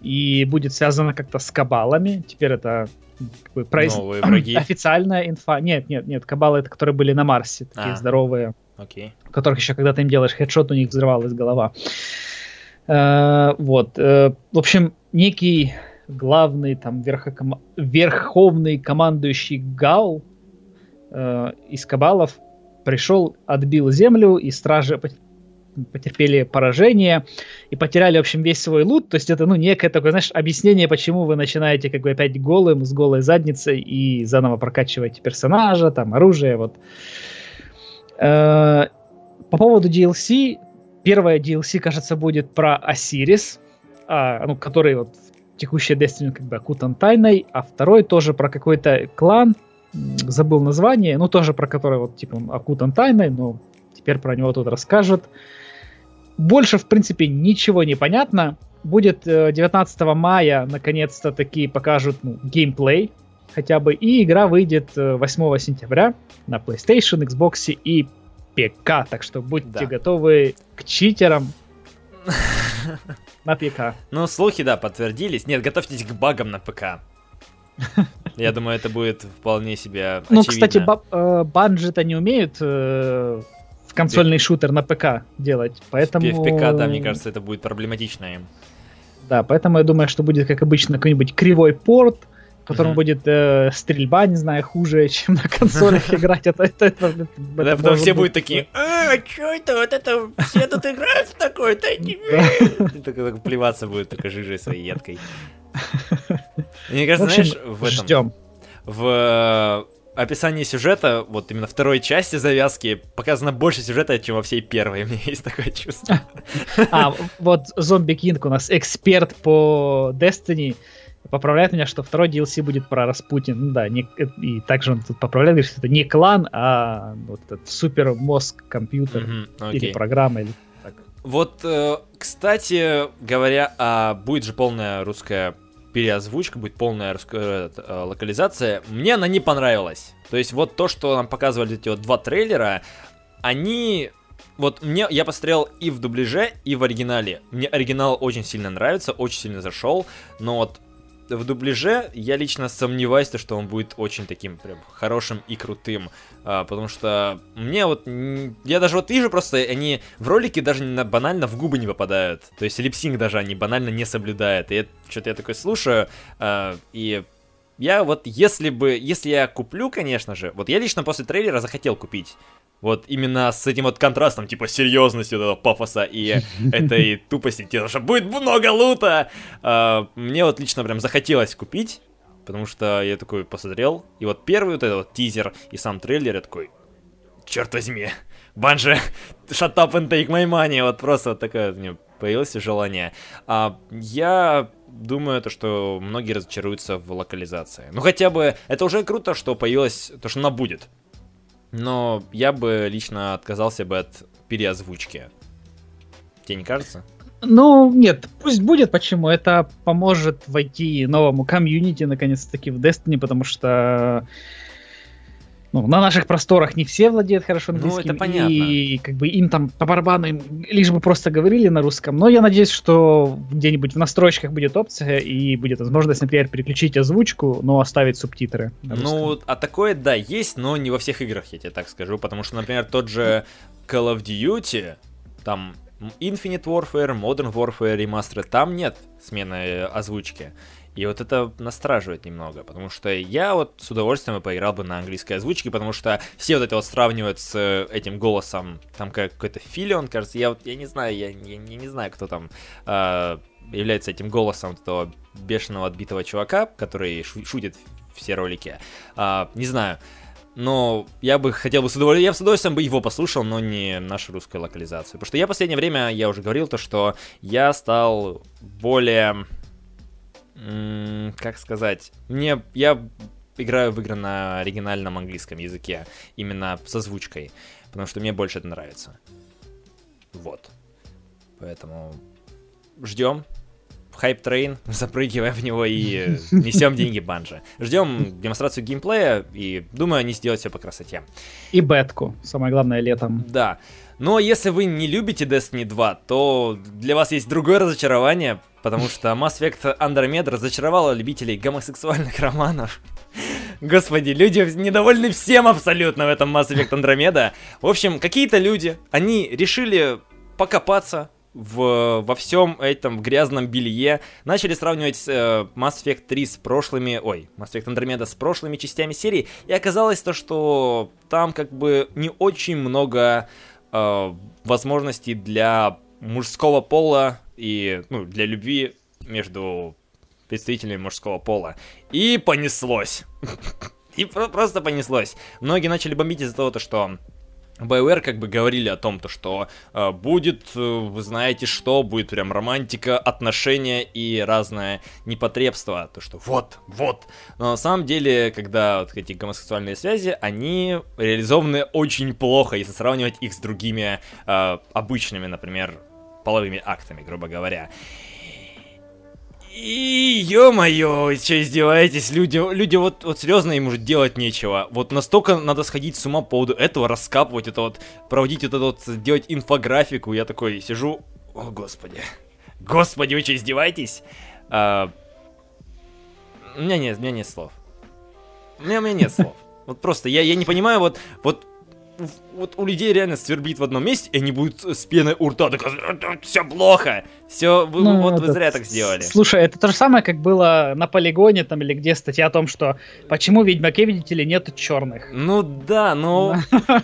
и будет связано как-то с кабалами. Теперь это м, как бы произ- Новые враги. (clears throat) официальная инфа. Нет, нет, нет, кабалы это которые были на Марсе, такие А. здоровые, Окей. у которых еще когда ты им делаешь хедшот, у них взрывалась голова. Э, вот. э, в общем, некий главный там верхокома- верховный командующий Гал э, из кабалов пришел, отбил землю, и стражи пот- потерпели поражение и потеряли, в общем, весь свой лут. То есть это, ну, некое такое, знаешь, объяснение, почему вы начинаете как бы опять голым, с голой задницей и заново прокачиваете персонажа, там, оружие, вот. Э, По поводу DLC, первая DLC, кажется, будет про Осирис, а, ну, который вот в текущей Destiny как бы окутан тайной, а второй тоже про какой-то клан, забыл название, ну, тоже про который вот, типа, он окутан тайной, но теперь про него тут расскажут. Больше, в принципе, ничего не понятно. Будет э, 19 мая, наконец-то, таки покажут ну, геймплей хотя бы, и игра выйдет э, 8 сентября на PlayStation, Xbox и ПК, так что будьте Да. готовы к читерам (laughs) на ПК. Ну, слухи, да, подтвердились. Нет, готовьтесь к багам на ПК. (laughs) Я думаю, это будет вполне себе Ну, кстати, э, банжи-то не умеют э, в консольный шутер на ПК делать, поэтому... В ПК, да, мне кажется, это будет проблематично им. Да, поэтому я думаю, что будет, как обычно, какой-нибудь кривой порт, котором Мгм. будет э, стрельба, не знаю, хуже, (laughs) чем на консолях (laughs) играть. Это, это, это, это Да, потом все будут такие, а, что это, вот это, все тут играют в такое, да не (laughs) так плеваться будет такой жижей своей едкой. Мне кажется, знаешь, в этом, ждем. в э, описании сюжета, вот именно второй части завязки, показано больше сюжета, чем во всей первой. У меня есть такое чувство. А, вот Зомби Кинг у нас эксперт по Destiny поправляет меня, что второй DLC будет про Распутин. Ну да, не- и также он тут поправляет, говорит, что это не клан, а вот этот супер мозг компьютер Мгм, или окей. программа или так. Вот, э, кстати говоря, а будет же полная русская переозвучка, будет полная русская э, локализация. Мне она не понравилась. То есть вот то, что нам показывали эти вот два трейлера, они вот мне, я посмотрел и в дубляже, и в оригинале. Мне оригинал очень сильно нравится, очень сильно зашел, но вот в дубляже я лично сомневаюсь, что он будет очень таким прям хорошим и крутым, а, потому что мне вот, я даже вот вижу просто, они в ролике даже на, банально в губы не попадают, то есть липсинг даже они банально не соблюдают, и что-то я такой слушаю, а, и я вот, если бы, если я куплю, конечно же, вот я лично после трейлера захотел купить, вот именно с этим вот контрастом, типа, серьезности этого пафоса и (laughs) этой тупости, типа, что будет много лута. А, мне вот лично прям захотелось купить, потому что я такой посмотрел, и вот первый вот этот вот тизер и сам трейлер, я такой, черт возьми, Банжи, (laughs) shut up and take my money, вот просто вот такое мне появилось желание. А, я думаю, то, что многие разочаруются в локализации. Ну хотя бы, это уже круто, что появилось, то, что она будет но я бы лично отказался бы от переозвучки. Тебе не кажется? Ну, нет, пусть будет, почему? Это поможет войти новому комьюнити, наконец-таки, в Destiny, потому что ну, на наших просторах не все владеют хорошо английским. Ну, это понятно. И как бы им там по барабану, им, лишь бы просто говорили на русском. Но я надеюсь, что где-нибудь в настройках будет опция и будет возможность, например, переключить озвучку, но оставить субтитры. Ну, а такое, да, есть, но не во всех играх, я тебе так скажу. Потому что, например, тот же Call of Duty, там Infinite Warfare, Modern Warfare, Remastered, там нет смены озвучки. И вот это настораживает немного, потому что я вот с удовольствием поиграл бы на английской озвучке, потому что все вот это вот сравнивают с э, этим голосом, там какой-то Филион, кажется, я вот, я не знаю, я, я, я не знаю, кто там э, является этим голосом этого бешеного отбитого чувака, который шу- шутит все ролики, э, не знаю, но я бы хотел бы с удовольствием, я с удовольствием бы его послушал, но не нашу русскую локализацию, потому что я в последнее время, я уже говорил то, что я стал более как сказать, мне, я играю в игры на оригинальном английском языке, именно с озвучкой, потому что мне больше это нравится. Вот. Поэтому ждем. Хайп трейн, (laughs) запрыгиваем в него и (laughs) несем деньги банжи. Ждем демонстрацию геймплея и думаю, они сделают все по красоте. И бетку, самое главное, летом. Да. Но если вы не любите Destiny 2, то для вас есть другое разочарование, потому что Mass Effect Andromeda разочаровала любителей гомосексуальных романов. Господи, люди недовольны всем абсолютно в этом Mass Effect Andromeda. В общем, какие-то люди, они решили покопаться в, во всем этом грязном белье, начали сравнивать э, Mass Effect 3 с прошлыми, ой, Mass Effect Andromeda с прошлыми частями серии, и оказалось то, что там как бы не очень много э, возможностей для мужского пола и ну, для любви между представителями мужского пола. И понеслось. (laughs) И просто понеслось. Многие начали бомбить из-за того, что BioWare как бы говорили о том, то, что э, будет, э, вы знаете что, будет прям романтика, отношения и разное непотребство. То, что вот, вот. Но на самом деле, когда вот эти гомосексуальные связи, они реализованы очень плохо, если сравнивать их с другими э, обычными, например, половыми актами, грубо говоря. И ё-моё, что издеваетесь, люди, люди вот, вот серьезно им уже делать нечего. Вот настолько надо сходить с ума по поводу этого, раскапывать это вот, проводить это вот, делать инфографику. Я такой сижу, о господи, господи, вы что издеваетесь? А, у меня нет, у меня нет слов. У меня, у меня нет слов. Вот просто, я, я не понимаю, вот, вот вот у людей реально свербит в одном месте, и они будут с пеной у рта все плохо, все, вы, ну, вот это... вы зря так сделали. Слушай, это то же самое, как было на полигоне там или где статья о том, что почему в Ведьмаке, видите ли, нет черных. Ну да, ну,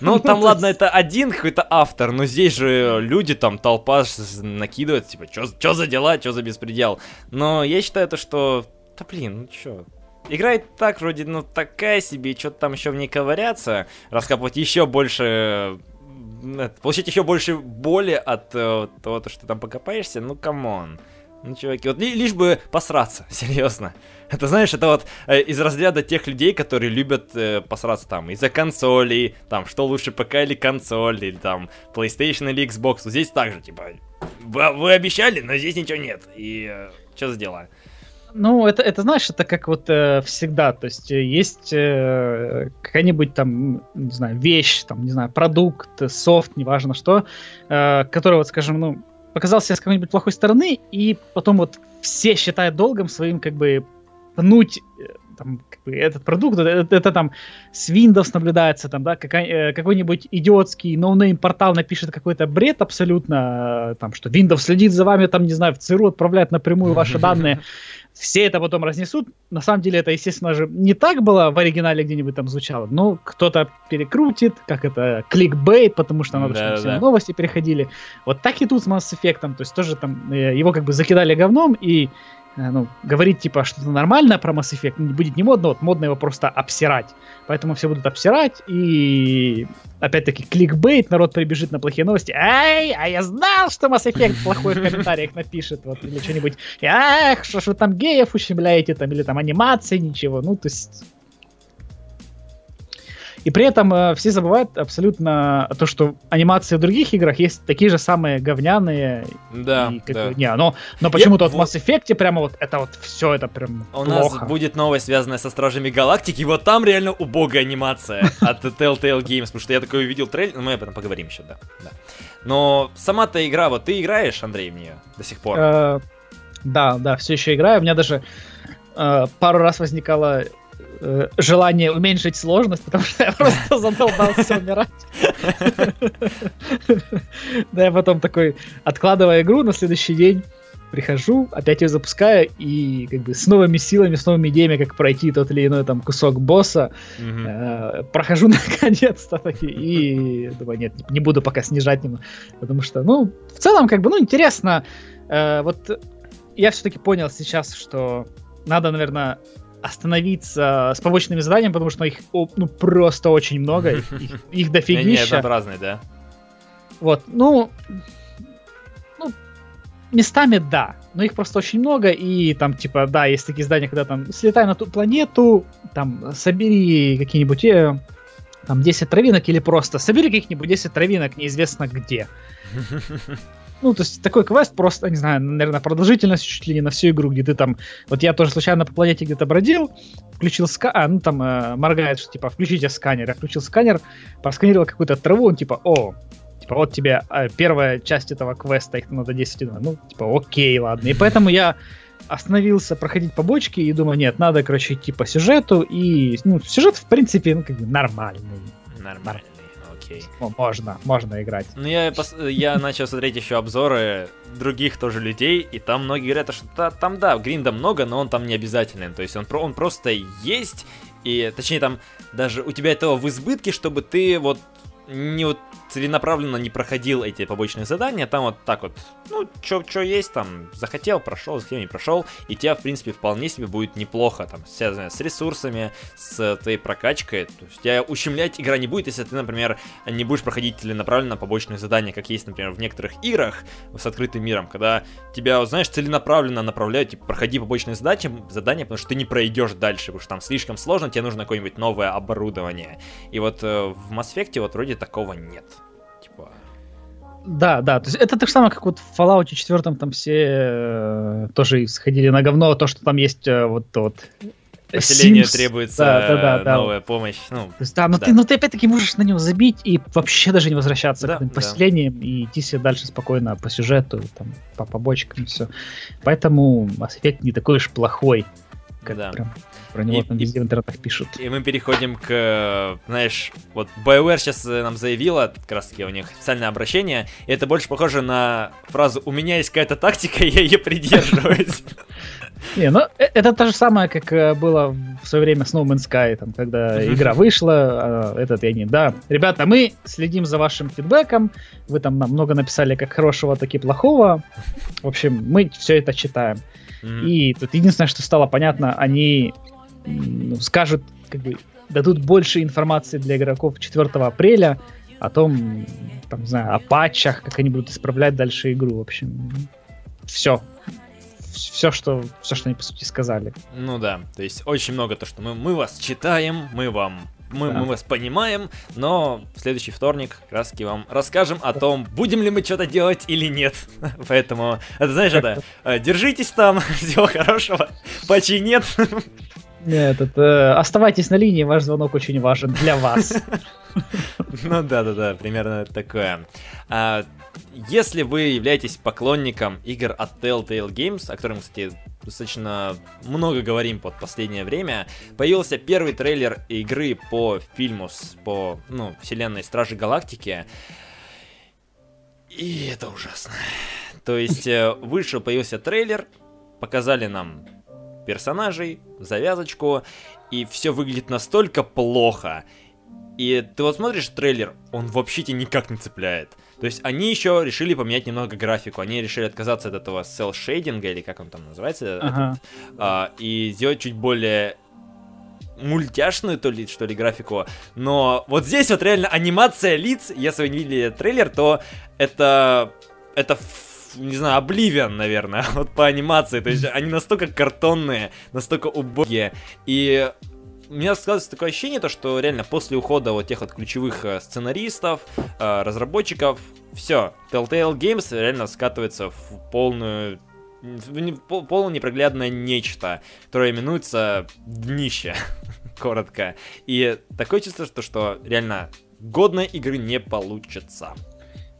ну там (laughs) ладно, это один какой-то автор, но здесь же люди там, толпа накидывает, типа, что за дела, что за беспредел. Но я считаю то, что, да блин, ну чё, Играет так, вроде, ну, такая себе, что-то там еще в ней ковыряться, раскапывать еще больше получить еще больше боли от э, того, что там покопаешься, ну come on. Ну, чуваки, вот ли, лишь бы посраться, (laughs) серьезно. Это, знаешь, это вот э, из разряда тех людей, которые любят э, посраться там из-за консолей, там, что лучше, ПК или консоль, или там, PlayStation или Xbox. Вот здесь также, типа, вы, вы обещали, но здесь ничего нет. И э, что за дела? Ну, это, это знаешь, это как вот э, всегда, то есть э, есть э, какая-нибудь там, не знаю, вещь, там, не знаю, продукт, софт, неважно что, э, который, вот, скажем, ну, показался с какой-нибудь плохой стороны, и потом вот все считают долгом своим, как бы, пнуть э, там, как бы, этот продукт, это, это там с Windows наблюдается, там, да, какая, э, какой-нибудь идиотский no-name портал напишет какой-то бред абсолютно, там, что Windows следит за вами, там, не знаю, в ЦРУ отправляет напрямую ваши (laughs) данные, все это потом разнесут. На самом деле это, естественно же, не так было в оригинале где-нибудь там звучало. но кто-то перекрутит, как это, кликбейт, потому что надо, чтобы все новости переходили. Вот так и тут с Mass Effect, то есть тоже там э, его как бы закидали говном, и ну, говорить, типа, что-то нормальное про Mass Effect будет не модно, вот модно его просто обсирать. Поэтому все будут обсирать, и опять-таки кликбейт, народ прибежит на плохие новости. Эй, а я знал, что Mass Effect плохой в комментариях напишет, вот, или что-нибудь. Эх, что ж вы там геев ущемляете, там, или там анимации, ничего. Ну, то есть и при этом э, все забывают абсолютно то, что анимации в других играх есть такие же самые говняные. Да, и, как да. Не, но, но почему-то вот в Mass Effect прямо вот это вот все это прям У плохо. нас будет новость, связанная со Стражами Галактики, и вот там реально убогая анимация (laughs) от Telltale Games, потому что я такой увидел трейлер, но мы об этом поговорим еще, да. да. Но сама-то игра, вот ты играешь, Андрей, в нее до сих пор? Э, да, да, все еще играю. У меня даже э, пару раз возникало э, желание уменьшить сложность, потому что я просто задолбался умирать. Да, я потом такой, откладывая игру на следующий день, прихожу, опять ее запускаю, и как бы с новыми силами, с новыми идеями, как пройти тот или иной там кусок босса, э, прохожу (laughs) наконец-то таки, и думаю, нет, не буду пока снижать немного, потому что, ну, в целом, как бы, ну, интересно, э, вот я все-таки понял сейчас, что надо, наверное, остановиться с побочными заданиями, потому что их ну, просто очень много, их, их (laughs) дофигища. Они да? Вот, ну, ну, местами да, но их просто очень много, и там, типа, да, есть такие здания, когда там слетай на ту планету, там, собери какие-нибудь, э, там, 10 травинок, или просто собери каких-нибудь 10 травинок, неизвестно где. (laughs) Ну, то есть такой квест просто, не знаю, наверное, продолжительность чуть ли не на всю игру, где ты там... Вот я тоже случайно по планете где-то бродил, включил сканер, а, ну там э, моргает, что типа включите сканер. Я включил сканер, просканировал какую-то траву, он типа, о, типа вот тебе э, первая часть этого квеста, их надо 10 Ну, типа, окей, ладно. И поэтому я остановился проходить побочки и думаю, нет, надо, короче, идти по сюжету. И, ну, сюжет, в принципе, ну, как бы нормальный. Нормальный окей. Ну, можно, можно играть. Ну, я, пос... я начал смотреть еще обзоры других тоже людей, и там многие говорят, что та, там, да, гринда много, но он там не обязательный. То есть он, он просто есть, и, точнее, там даже у тебя этого в избытке, чтобы ты вот не вот целенаправленно не проходил эти побочные задания, там вот так вот, ну, что есть, там, захотел, прошел, захотел, не прошел, и тебя, в принципе, вполне себе будет неплохо, там, связано с ресурсами, с твоей прокачкой, то есть тебя ущемлять игра не будет, если ты, например, не будешь проходить целенаправленно побочные задания, как есть, например, в некоторых играх с открытым миром, когда тебя, знаешь, целенаправленно направляют, типа, проходи побочные задачи, задания, потому что ты не пройдешь дальше, потому что там слишком сложно, тебе нужно какое-нибудь новое оборудование. И вот э, в Mass Effect вот вроде такого нет. Да, да, то есть это так же самое, как вот в Fallout 4 там все э, тоже сходили на говно, то, что там есть э, вот тот Поселению Sims, требуется да, да, да, новая да. помощь. Ну, То есть, да, но, да. Ты, но ты опять-таки можешь на него забить и вообще даже не возвращаться да, к этим поселениям да. и идти себе дальше спокойно по сюжету, там, по побочкам все. Поэтому Mass Effect не такой уж плохой, как да. прям про него и, там везде и, в интернетах пишут. И мы переходим к, знаешь, вот BioWare сейчас э, нам заявила, как раз таки у них специальное обращение, и это больше похоже на фразу «У меня есть какая-то тактика, (laughs) я ее придерживаюсь». (laughs) Не, ну э, это то же самое, как э, было в свое время с No Man's Sky, там, когда игра вышла, а, этот я не, да. Ребята, мы следим за вашим фидбэком, вы там нам много написали как хорошего, так и плохого. В общем, мы все это читаем. И тут единственное, что стало понятно, они ну, скажут, как бы, дадут больше информации для игроков 4 апреля о том, там, не знаю, о патчах, как они будут исправлять дальше игру. В общем, все. Все, что, все, что они, по сути, сказали. Ну да, то есть очень много то, что мы, мы вас читаем, мы вам мы, Да. мы вас понимаем, но в следующий вторник как раз таки вам расскажем о том, будем ли мы что-то делать или нет. (laughs) Поэтому, это знаешь, это, (laughs) э, держитесь там, (laughs) всего хорошего, почти нет. Нет, это, оставайтесь на линии, ваш звонок очень важен для вас. Ну да-да-да, примерно такое. А, если вы являетесь поклонником игр от Telltale Games, о которых мы, кстати, достаточно много говорим под последнее время, появился первый трейлер игры по фильму, с- по, ну, вселенной Стражи Галактики. И это ужасно. То есть э, вышел, появился трейлер, показали нам персонажей, завязочку, и все выглядит настолько плохо. И ты вот смотришь трейлер, он вообще тебя никак не цепляет. То есть они еще решили поменять немного графику. Они решили отказаться от этого cel шейдинга, или как он там называется, Ага. а, и сделать чуть более мультяшную, то ли, что ли, графику. Но вот здесь вот реально анимация лиц, если вы не видели трейлер, то это... Это, не знаю, Обливион, наверное, (laughs) вот по анимации. То есть они настолько картонные, настолько убогие. И у меня складывается такое ощущение, то, что реально после ухода вот тех вот ключевых э, сценаристов, э, разработчиков, все, Telltale Games реально скатывается в полную в полное непроглядное нечто, которое именуется днище, (laughs) коротко. И такое чувство, что, что реально годной игры не получится.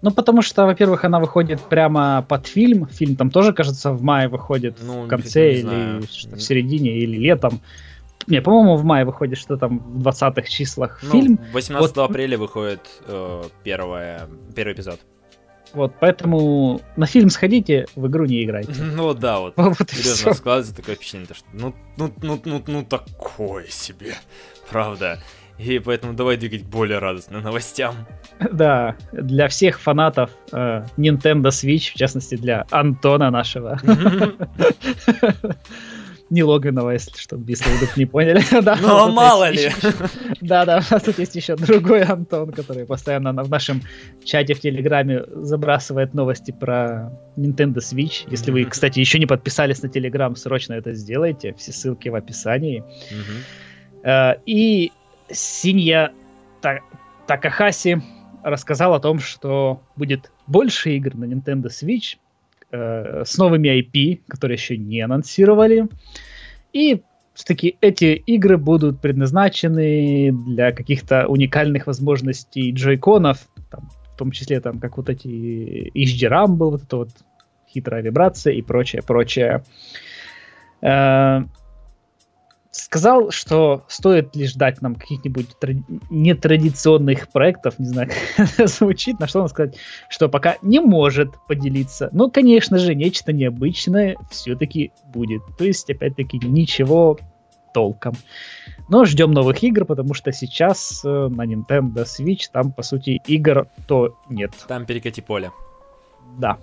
Ну, потому что, во-первых, она выходит прямо под фильм. Фильм там тоже, кажется, в мае выходит, Ну, в конце или знаю. что-то в середине, или летом. Не, по-моему, в мае выходит, что там в 20-х числах Ну, фильм. 18 Вот. апреля выходит э, первое, первый эпизод. Вот, поэтому на фильм сходите, в игру не играйте. (laughs) Ну да, вот. (laughs) Вот Серьезно, складывается такое впечатление, то, что ну, ну, ну, ну, ну, такое себе, (laughs) правда. И поэтому давай двигать более радостным новостям. (laughs) Да, для всех фанатов э, Nintendo Switch, в частности для Антона нашего, (laughs) не Логанова, если что, если вдруг не поняли. (laughs) Да, Ну, а вот мало ли. еще- Да, да, у нас тут есть еще другой Антон, который постоянно в нашем чате в Телеграме забрасывает новости про Nintendo Switch. Если вы, кстати, еще не подписались на Телеграм, срочно это сделайте. Все ссылки в описании. Э, И Синья Та- Такахаси рассказал о том, что будет больше игр на Nintendo Switch э, с новыми IP, которые еще не анонсировали. И все-таки эти игры будут предназначены для каких-то уникальных возможностей джойконов, там, в том числе там как вот эти HD Rumble, вот это вот хитрая вибрация и прочее, прочее. Э, сказал, что стоит лишь ждать нам каких-нибудь тради- нетрадиционных проектов, не знаю, (laughs) как это звучит, на что он сказать, что пока не может поделиться. Но, конечно же, нечто необычное все-таки будет. То есть, опять-таки, ничего толком. Но ждем новых игр, потому что сейчас э, на Nintendo Switch там, по сути, игр то нет. Там перекати поле. Да.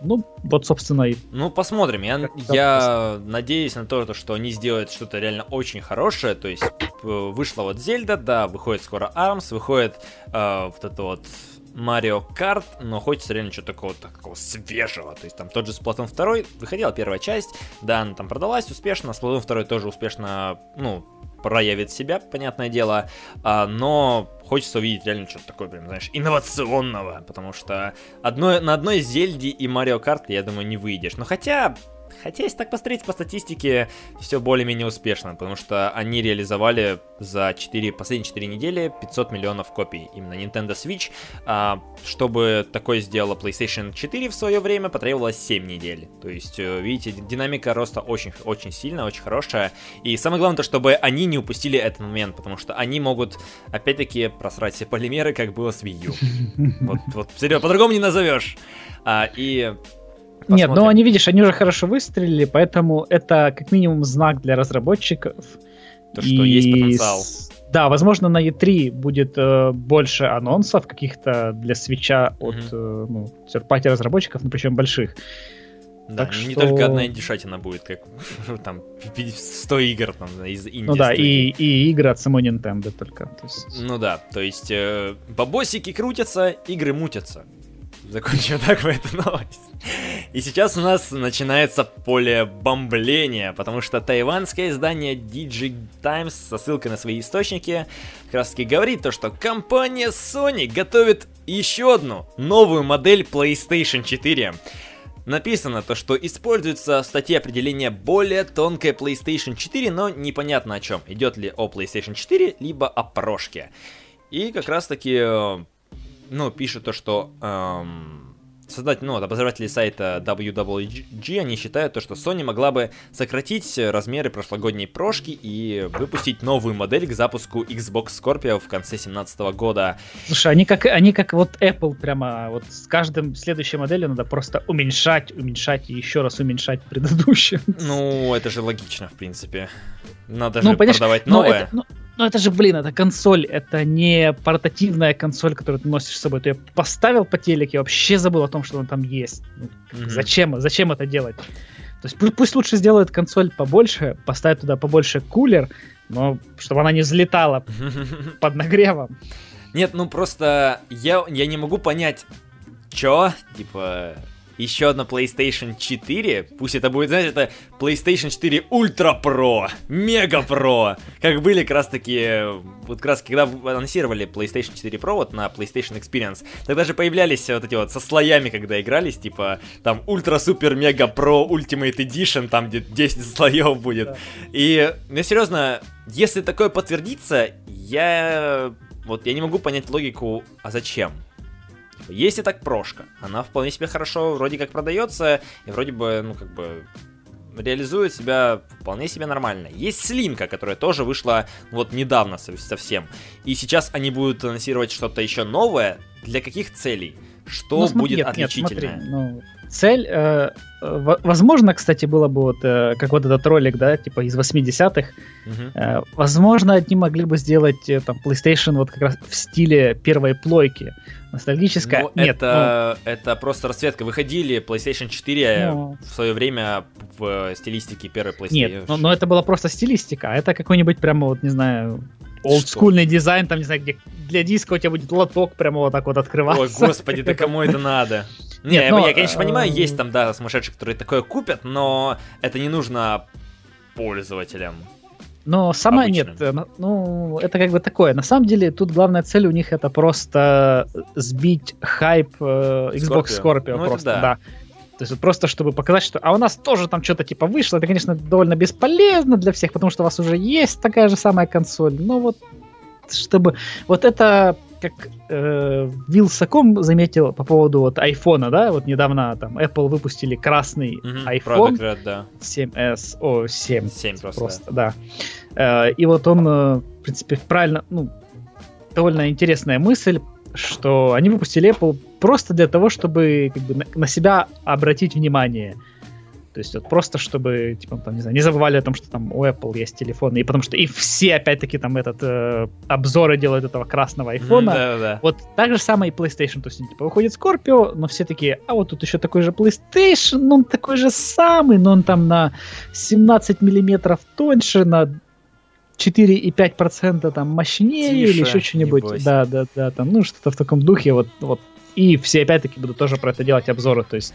Ну, вот, собственно, и Ну, посмотрим. Я, я надеюсь на то, что они сделают что-то реально очень хорошее. То есть э, вышла вот Зельда, да, выходит скоро Армс, выходит э, вот это вот Марио Карт, но хочется реально чего-то такого, такого свежего. То есть там тот же Splatoon 2, выходила первая часть, да, она там продалась успешно, Splatoon 2 тоже успешно, ну, проявит себя, понятное дело, а, но хочется увидеть реально что-то такое, прям, знаешь, инновационного, потому что одной, на одной Зельде и Марио Карт, я думаю, не выйдешь. Но хотя, хотя если так посмотреть по статистике, все более-менее успешно, потому что они реализовали за 4, последние 4 недели 500 миллионов копий именно Nintendo Switch. А, чтобы такое сделала PlayStation 4 в свое время, потребовалось 7 недель. То есть, э, видите, динамика роста очень, очень сильная, очень хорошая. И самое главное, то, чтобы они не упустили этот момент, потому что они могут, опять-таки, просрать все полимеры, как было с Wii U. (laughs) Вот, вот, серьезно, по-другому не назовешь. А, и Нет, но посмотрим. они, видишь, они уже хорошо выстрелили, поэтому это как минимум знак для разработчиков. То, что есть потенциал. Да, возможно, на E3 будет э, больше анонсов каких-то для свеча от Мгм. э, ну, разработчиков, ну причем больших. Да, так не что- только одна индюшатина будет, как (laughs) там 100 игр там из инди Ну да, и, и игры от самой Nintendo только. То есть- Ну да, то есть э, бабосики крутятся, игры мутятся. Закончим так (laughs) в эту новость. И сейчас у нас начинается поле бомбления, потому что тайванское издание DG Times со ссылкой на свои источники как раз таки говорит то, что компания Sony готовит еще одну новую модель PlayStation 4. Написано то, что используется в статье определение более тонкой PlayStation 4, но непонятно о чем. Идет ли о PlayStation 4, либо о прошке. И как раз таки, э, ну, пишут то, что эм, создать, ну, обозреватели сайта WWG, они считают то, что Sony могла бы сократить размеры прошлогодней прошки и выпустить новую модель к запуску Xbox Scorpio в конце 2017 года. Слушай, они как, они как вот Apple прямо, вот с каждым следующей моделью надо просто уменьшать, уменьшать и еще раз уменьшать предыдущую. Ну, это же логично, в принципе. Надо ну, же продавать новое. Но это, но, ну это же, блин, это консоль, это не портативная консоль, которую ты носишь с собой. Ты ее поставил по телеке, вообще забыл о том, что он там есть. Mm-hmm. Зачем? Зачем это делать? То есть пусть, пусть лучше сделают консоль побольше, поставят туда побольше кулер, но чтобы она не взлетала (laughs) под нагревом. Нет, ну просто я, я не могу понять, чё, типа, еще одна PlayStation 4. Пусть это будет, знаете, это PlayStation 4 Ultra Pro, Mega Pro. Как были как раз таки, вот как раз когда анонсировали PlayStation 4 Pro вот на PlayStation Experience, тогда же появлялись вот эти вот со слоями, когда игрались, типа там Ultra Super Mega Pro Ultimate Edition, там где 10 слоев будет. Да. И, ну серьезно, если такое подтвердится, я вот я не могу понять логику, а зачем? Если так прошка, она вполне себе хорошо вроде как продается, и вроде бы, ну, как бы, реализует себя вполне себе нормально. Есть слимка, которая тоже вышла вот недавно совсем. И сейчас они будут анонсировать что-то еще новое. Для каких целей? Что ну, будет нет, отличительное? Нет, смотри, ну, цель, э, возможно, кстати, было бы вот, э, как вот этот ролик, да, типа из 80-х, угу. э, возможно, они могли бы сделать э, там PlayStation вот как раз в стиле первой плойки. Ностальгическая. Ну, Нет, это, ну... это просто расцветка. Выходили PlayStation 4 ну... в свое время в стилистике первой PlayStation. Нет, но, но это была просто стилистика. А это какой-нибудь прямо вот, не знаю, олдскульный дизайн, там, не знаю, где для диска у тебя будет лоток прямо вот так вот открываться. Ой, господи, да кому это надо? (laughs) Не, Нет, но, я, конечно, понимаю, есть там, да, сумасшедшие, которые такое купят, но это не нужно пользователям. Но сама обычным. нет, э, ну, это как бы такое. На самом деле, тут главная цель у них это просто сбить хайп э, Xbox Scorpio, Scorpio ну, просто, да. да. То есть вот просто чтобы показать, что а у нас тоже там что-то типа вышло. Это, конечно, довольно бесполезно для всех, потому что у вас уже есть такая же самая консоль. Но вот чтобы вот это как э, Вилсаком заметил по поводу вот айфона, да, вот недавно там Apple выпустили красный mm-hmm, iPhone Red, да. 7s, о, 7. 7 просто. просто да. Э, и вот он, э, в принципе, правильно, ну, довольно интересная мысль, что они выпустили Apple просто для того, чтобы как бы, на, на себя обратить внимание. То есть вот просто чтобы, типа, там, не знаю, не забывали о том, что там у Apple есть телефоны, и потому что и все, опять-таки, там этот э, обзоры делают этого красного айфона. Mm, да, да. Вот так же самое и PlayStation, то есть, типа, выходит Scorpio, но все такие, а вот тут еще такой же PlayStation, ну он такой же самый, но он там на 17 миллиметров тоньше, на 4,5% там мощнее Тише, или еще что-нибудь. Да, да, да, там, ну, что-то в таком духе, вот, вот и все опять-таки будут тоже про это делать обзоры, то есть...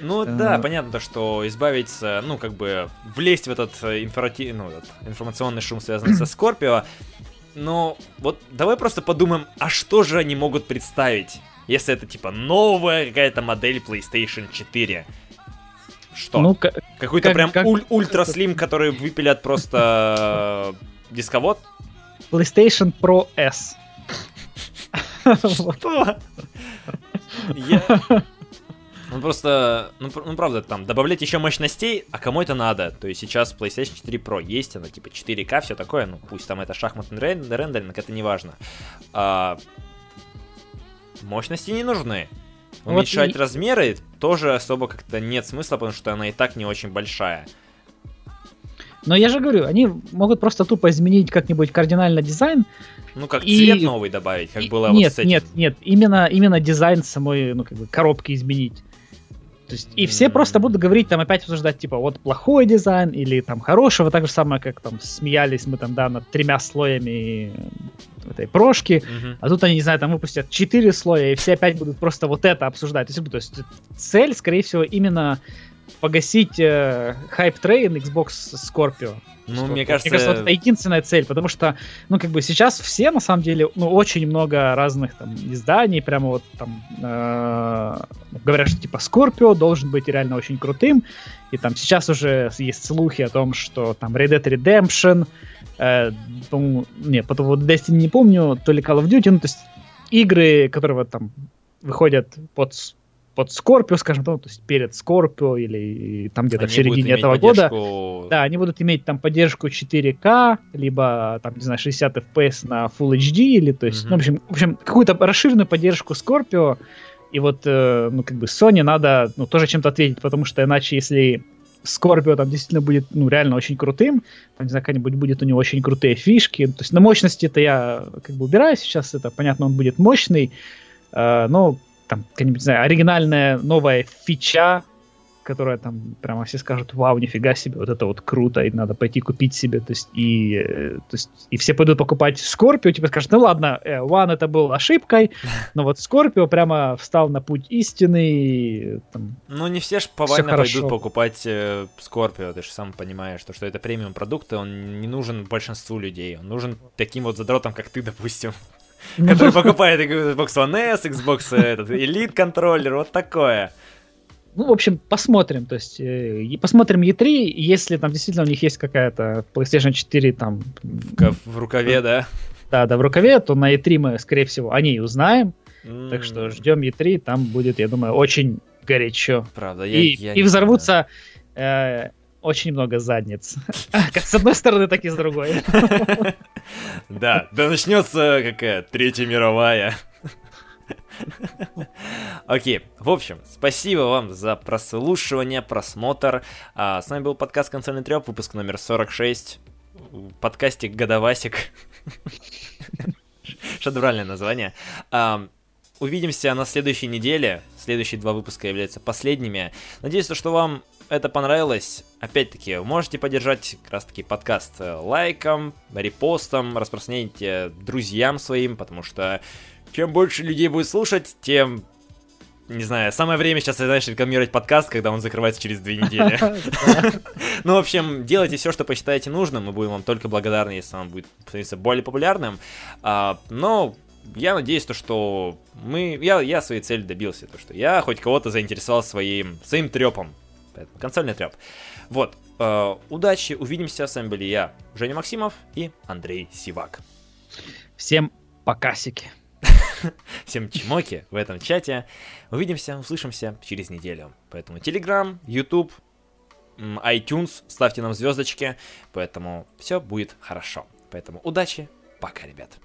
Ну э... да, понятно, что избавиться, ну как бы влезть в этот, э, информати... ну, этот информационный шум, связанный со Скорпио, но вот давай просто подумаем, а что же они могут представить, если это типа новая какая-то модель PlayStation 4? Что? Ну, Какой-то как, прям как... Уль- ультраслим, который выпилят просто э, дисковод? PlayStation Pro S. Что? Я... Ну просто, ну, ну правда, там добавлять еще мощностей, а кому это надо? То есть сейчас PlayStation 4 Pro есть, она типа 4К, все такое, ну пусть там это шахматный рендеринг, это не важно. А, мощности не нужны. Уменьшать вот и... размеры тоже особо как-то нет смысла, потому что она и так не очень большая. Но я же говорю, они могут просто тупо изменить как-нибудь кардинально дизайн. Ну, как и... цвет новый добавить, как и... было нет, вот с этим. Нет, нет, именно, именно дизайн самой, ну, как бы, коробки изменить. То есть, и все просто будут говорить, там опять обсуждать, типа, вот плохой дизайн или там хорошего, так же самое, как там смеялись мы там, да, над тремя слоями этой прошки, Мгм. а тут они, не знаю, там выпустят четыре слоя, и все опять будут просто вот это обсуждать. То есть, то есть цель, скорее всего, именно погасить э, hype train Xbox Scorpio. Ну, мне кажется, вот это единственная цель, потому что, ну, как бы сейчас все, на самом деле, ну, очень много разных там изданий, прямо вот там э, говорят, что типа Scorpio должен быть реально очень крутым, и там сейчас уже есть слухи о том, что там Red Dead Redemption, э, не, потом вот Destiny не помню, то ли Call of Duty, ну, то есть игры, которые вот там выходят под под Scorpio, скажем, то есть перед Scorpio или там где-то в середине этого года. поддержку- Да, они будут иметь там поддержку 4К, либо там, не знаю, 60 FPS на Full HD, или то есть, Мгм. ну, в общем, в общем, какую-то расширенную поддержку Scorpio, и вот, э, ну, как бы Sony надо, ну, тоже чем-то ответить, потому что иначе, если Scorpio там действительно будет, ну, реально очень крутым, там, не знаю, какая-нибудь будет у него очень крутые фишки, то есть на мощности это я как бы убираю сейчас, это, понятно, он будет мощный, э, но там, какая-нибудь, не знаю, оригинальная новая фича, которая там прямо все скажут, вау, нифига себе, вот это вот круто, и надо пойти купить себе, то есть и, э, то есть, и все пойдут покупать Скорпио, типа скажут, ну ладно, э, One это был ошибкой, (laughs) но вот Скорпио прямо встал на путь истины, и, там, Ну, не все ж повально пойдут покупать э, Scorpio, ты же сам понимаешь, то, что это премиум продукт, и он не нужен большинству людей. Он нужен таким вот задротам, как ты, (laughs) допустим, который покупает Xbox One S, Xbox э, этот, Elite контроллер, вот такое. Ну, в общем, посмотрим. То есть, э, посмотрим E3, и если там действительно у них есть какая-то PlayStation 4 там, В, в рукаве, да? да, да, в рукаве, то на E3 мы, скорее всего, о ней узнаем. Так М, что ждем E3, там будет, я думаю, очень горячо. Правда, я, И, я и взорвутся э, очень много задниц. (laughs) Как с одной стороны, так и с другой. (laughs) Да, да начнется какая Третья мировая. (laughs) Окей, в общем, спасибо вам за прослушивание, просмотр. А, с вами был подкаст «Консольный треп», выпуск номер 46. Подкастик «Годовасик». Шедевральное название. А, увидимся на следующей неделе. Следующие два выпуска являются последними. Надеюсь, то, что вам это понравилось. Опять-таки, можете поддержать как раз-таки подкаст э, лайком, репостом, распространяйте друзьям своим, потому что чем больше людей будет слушать, тем не знаю, самое время сейчас, знаешь, рекламировать подкаст, когда он закрывается через две недели. (laughs) Ну, в общем, делайте все, что посчитаете нужным. Мы будем вам только благодарны, если он будет становиться более популярным. А, но я надеюсь, то, что мы. Я, я своей цели добился, то, что я хоть кого-то заинтересовал своим, своим трепом. Поэтому консольный треп. Вот. э, удачи, увидимся. С вами были я, Женя Максимов и Андрей Сивак. Всем покасики. (laughs) Всем чмоки в этом чате. Увидимся, услышимся через неделю. Поэтому Telegram, YouTube, iTunes, ставьте нам звездочки. Поэтому все будет хорошо. Поэтому удачи, пока, ребят.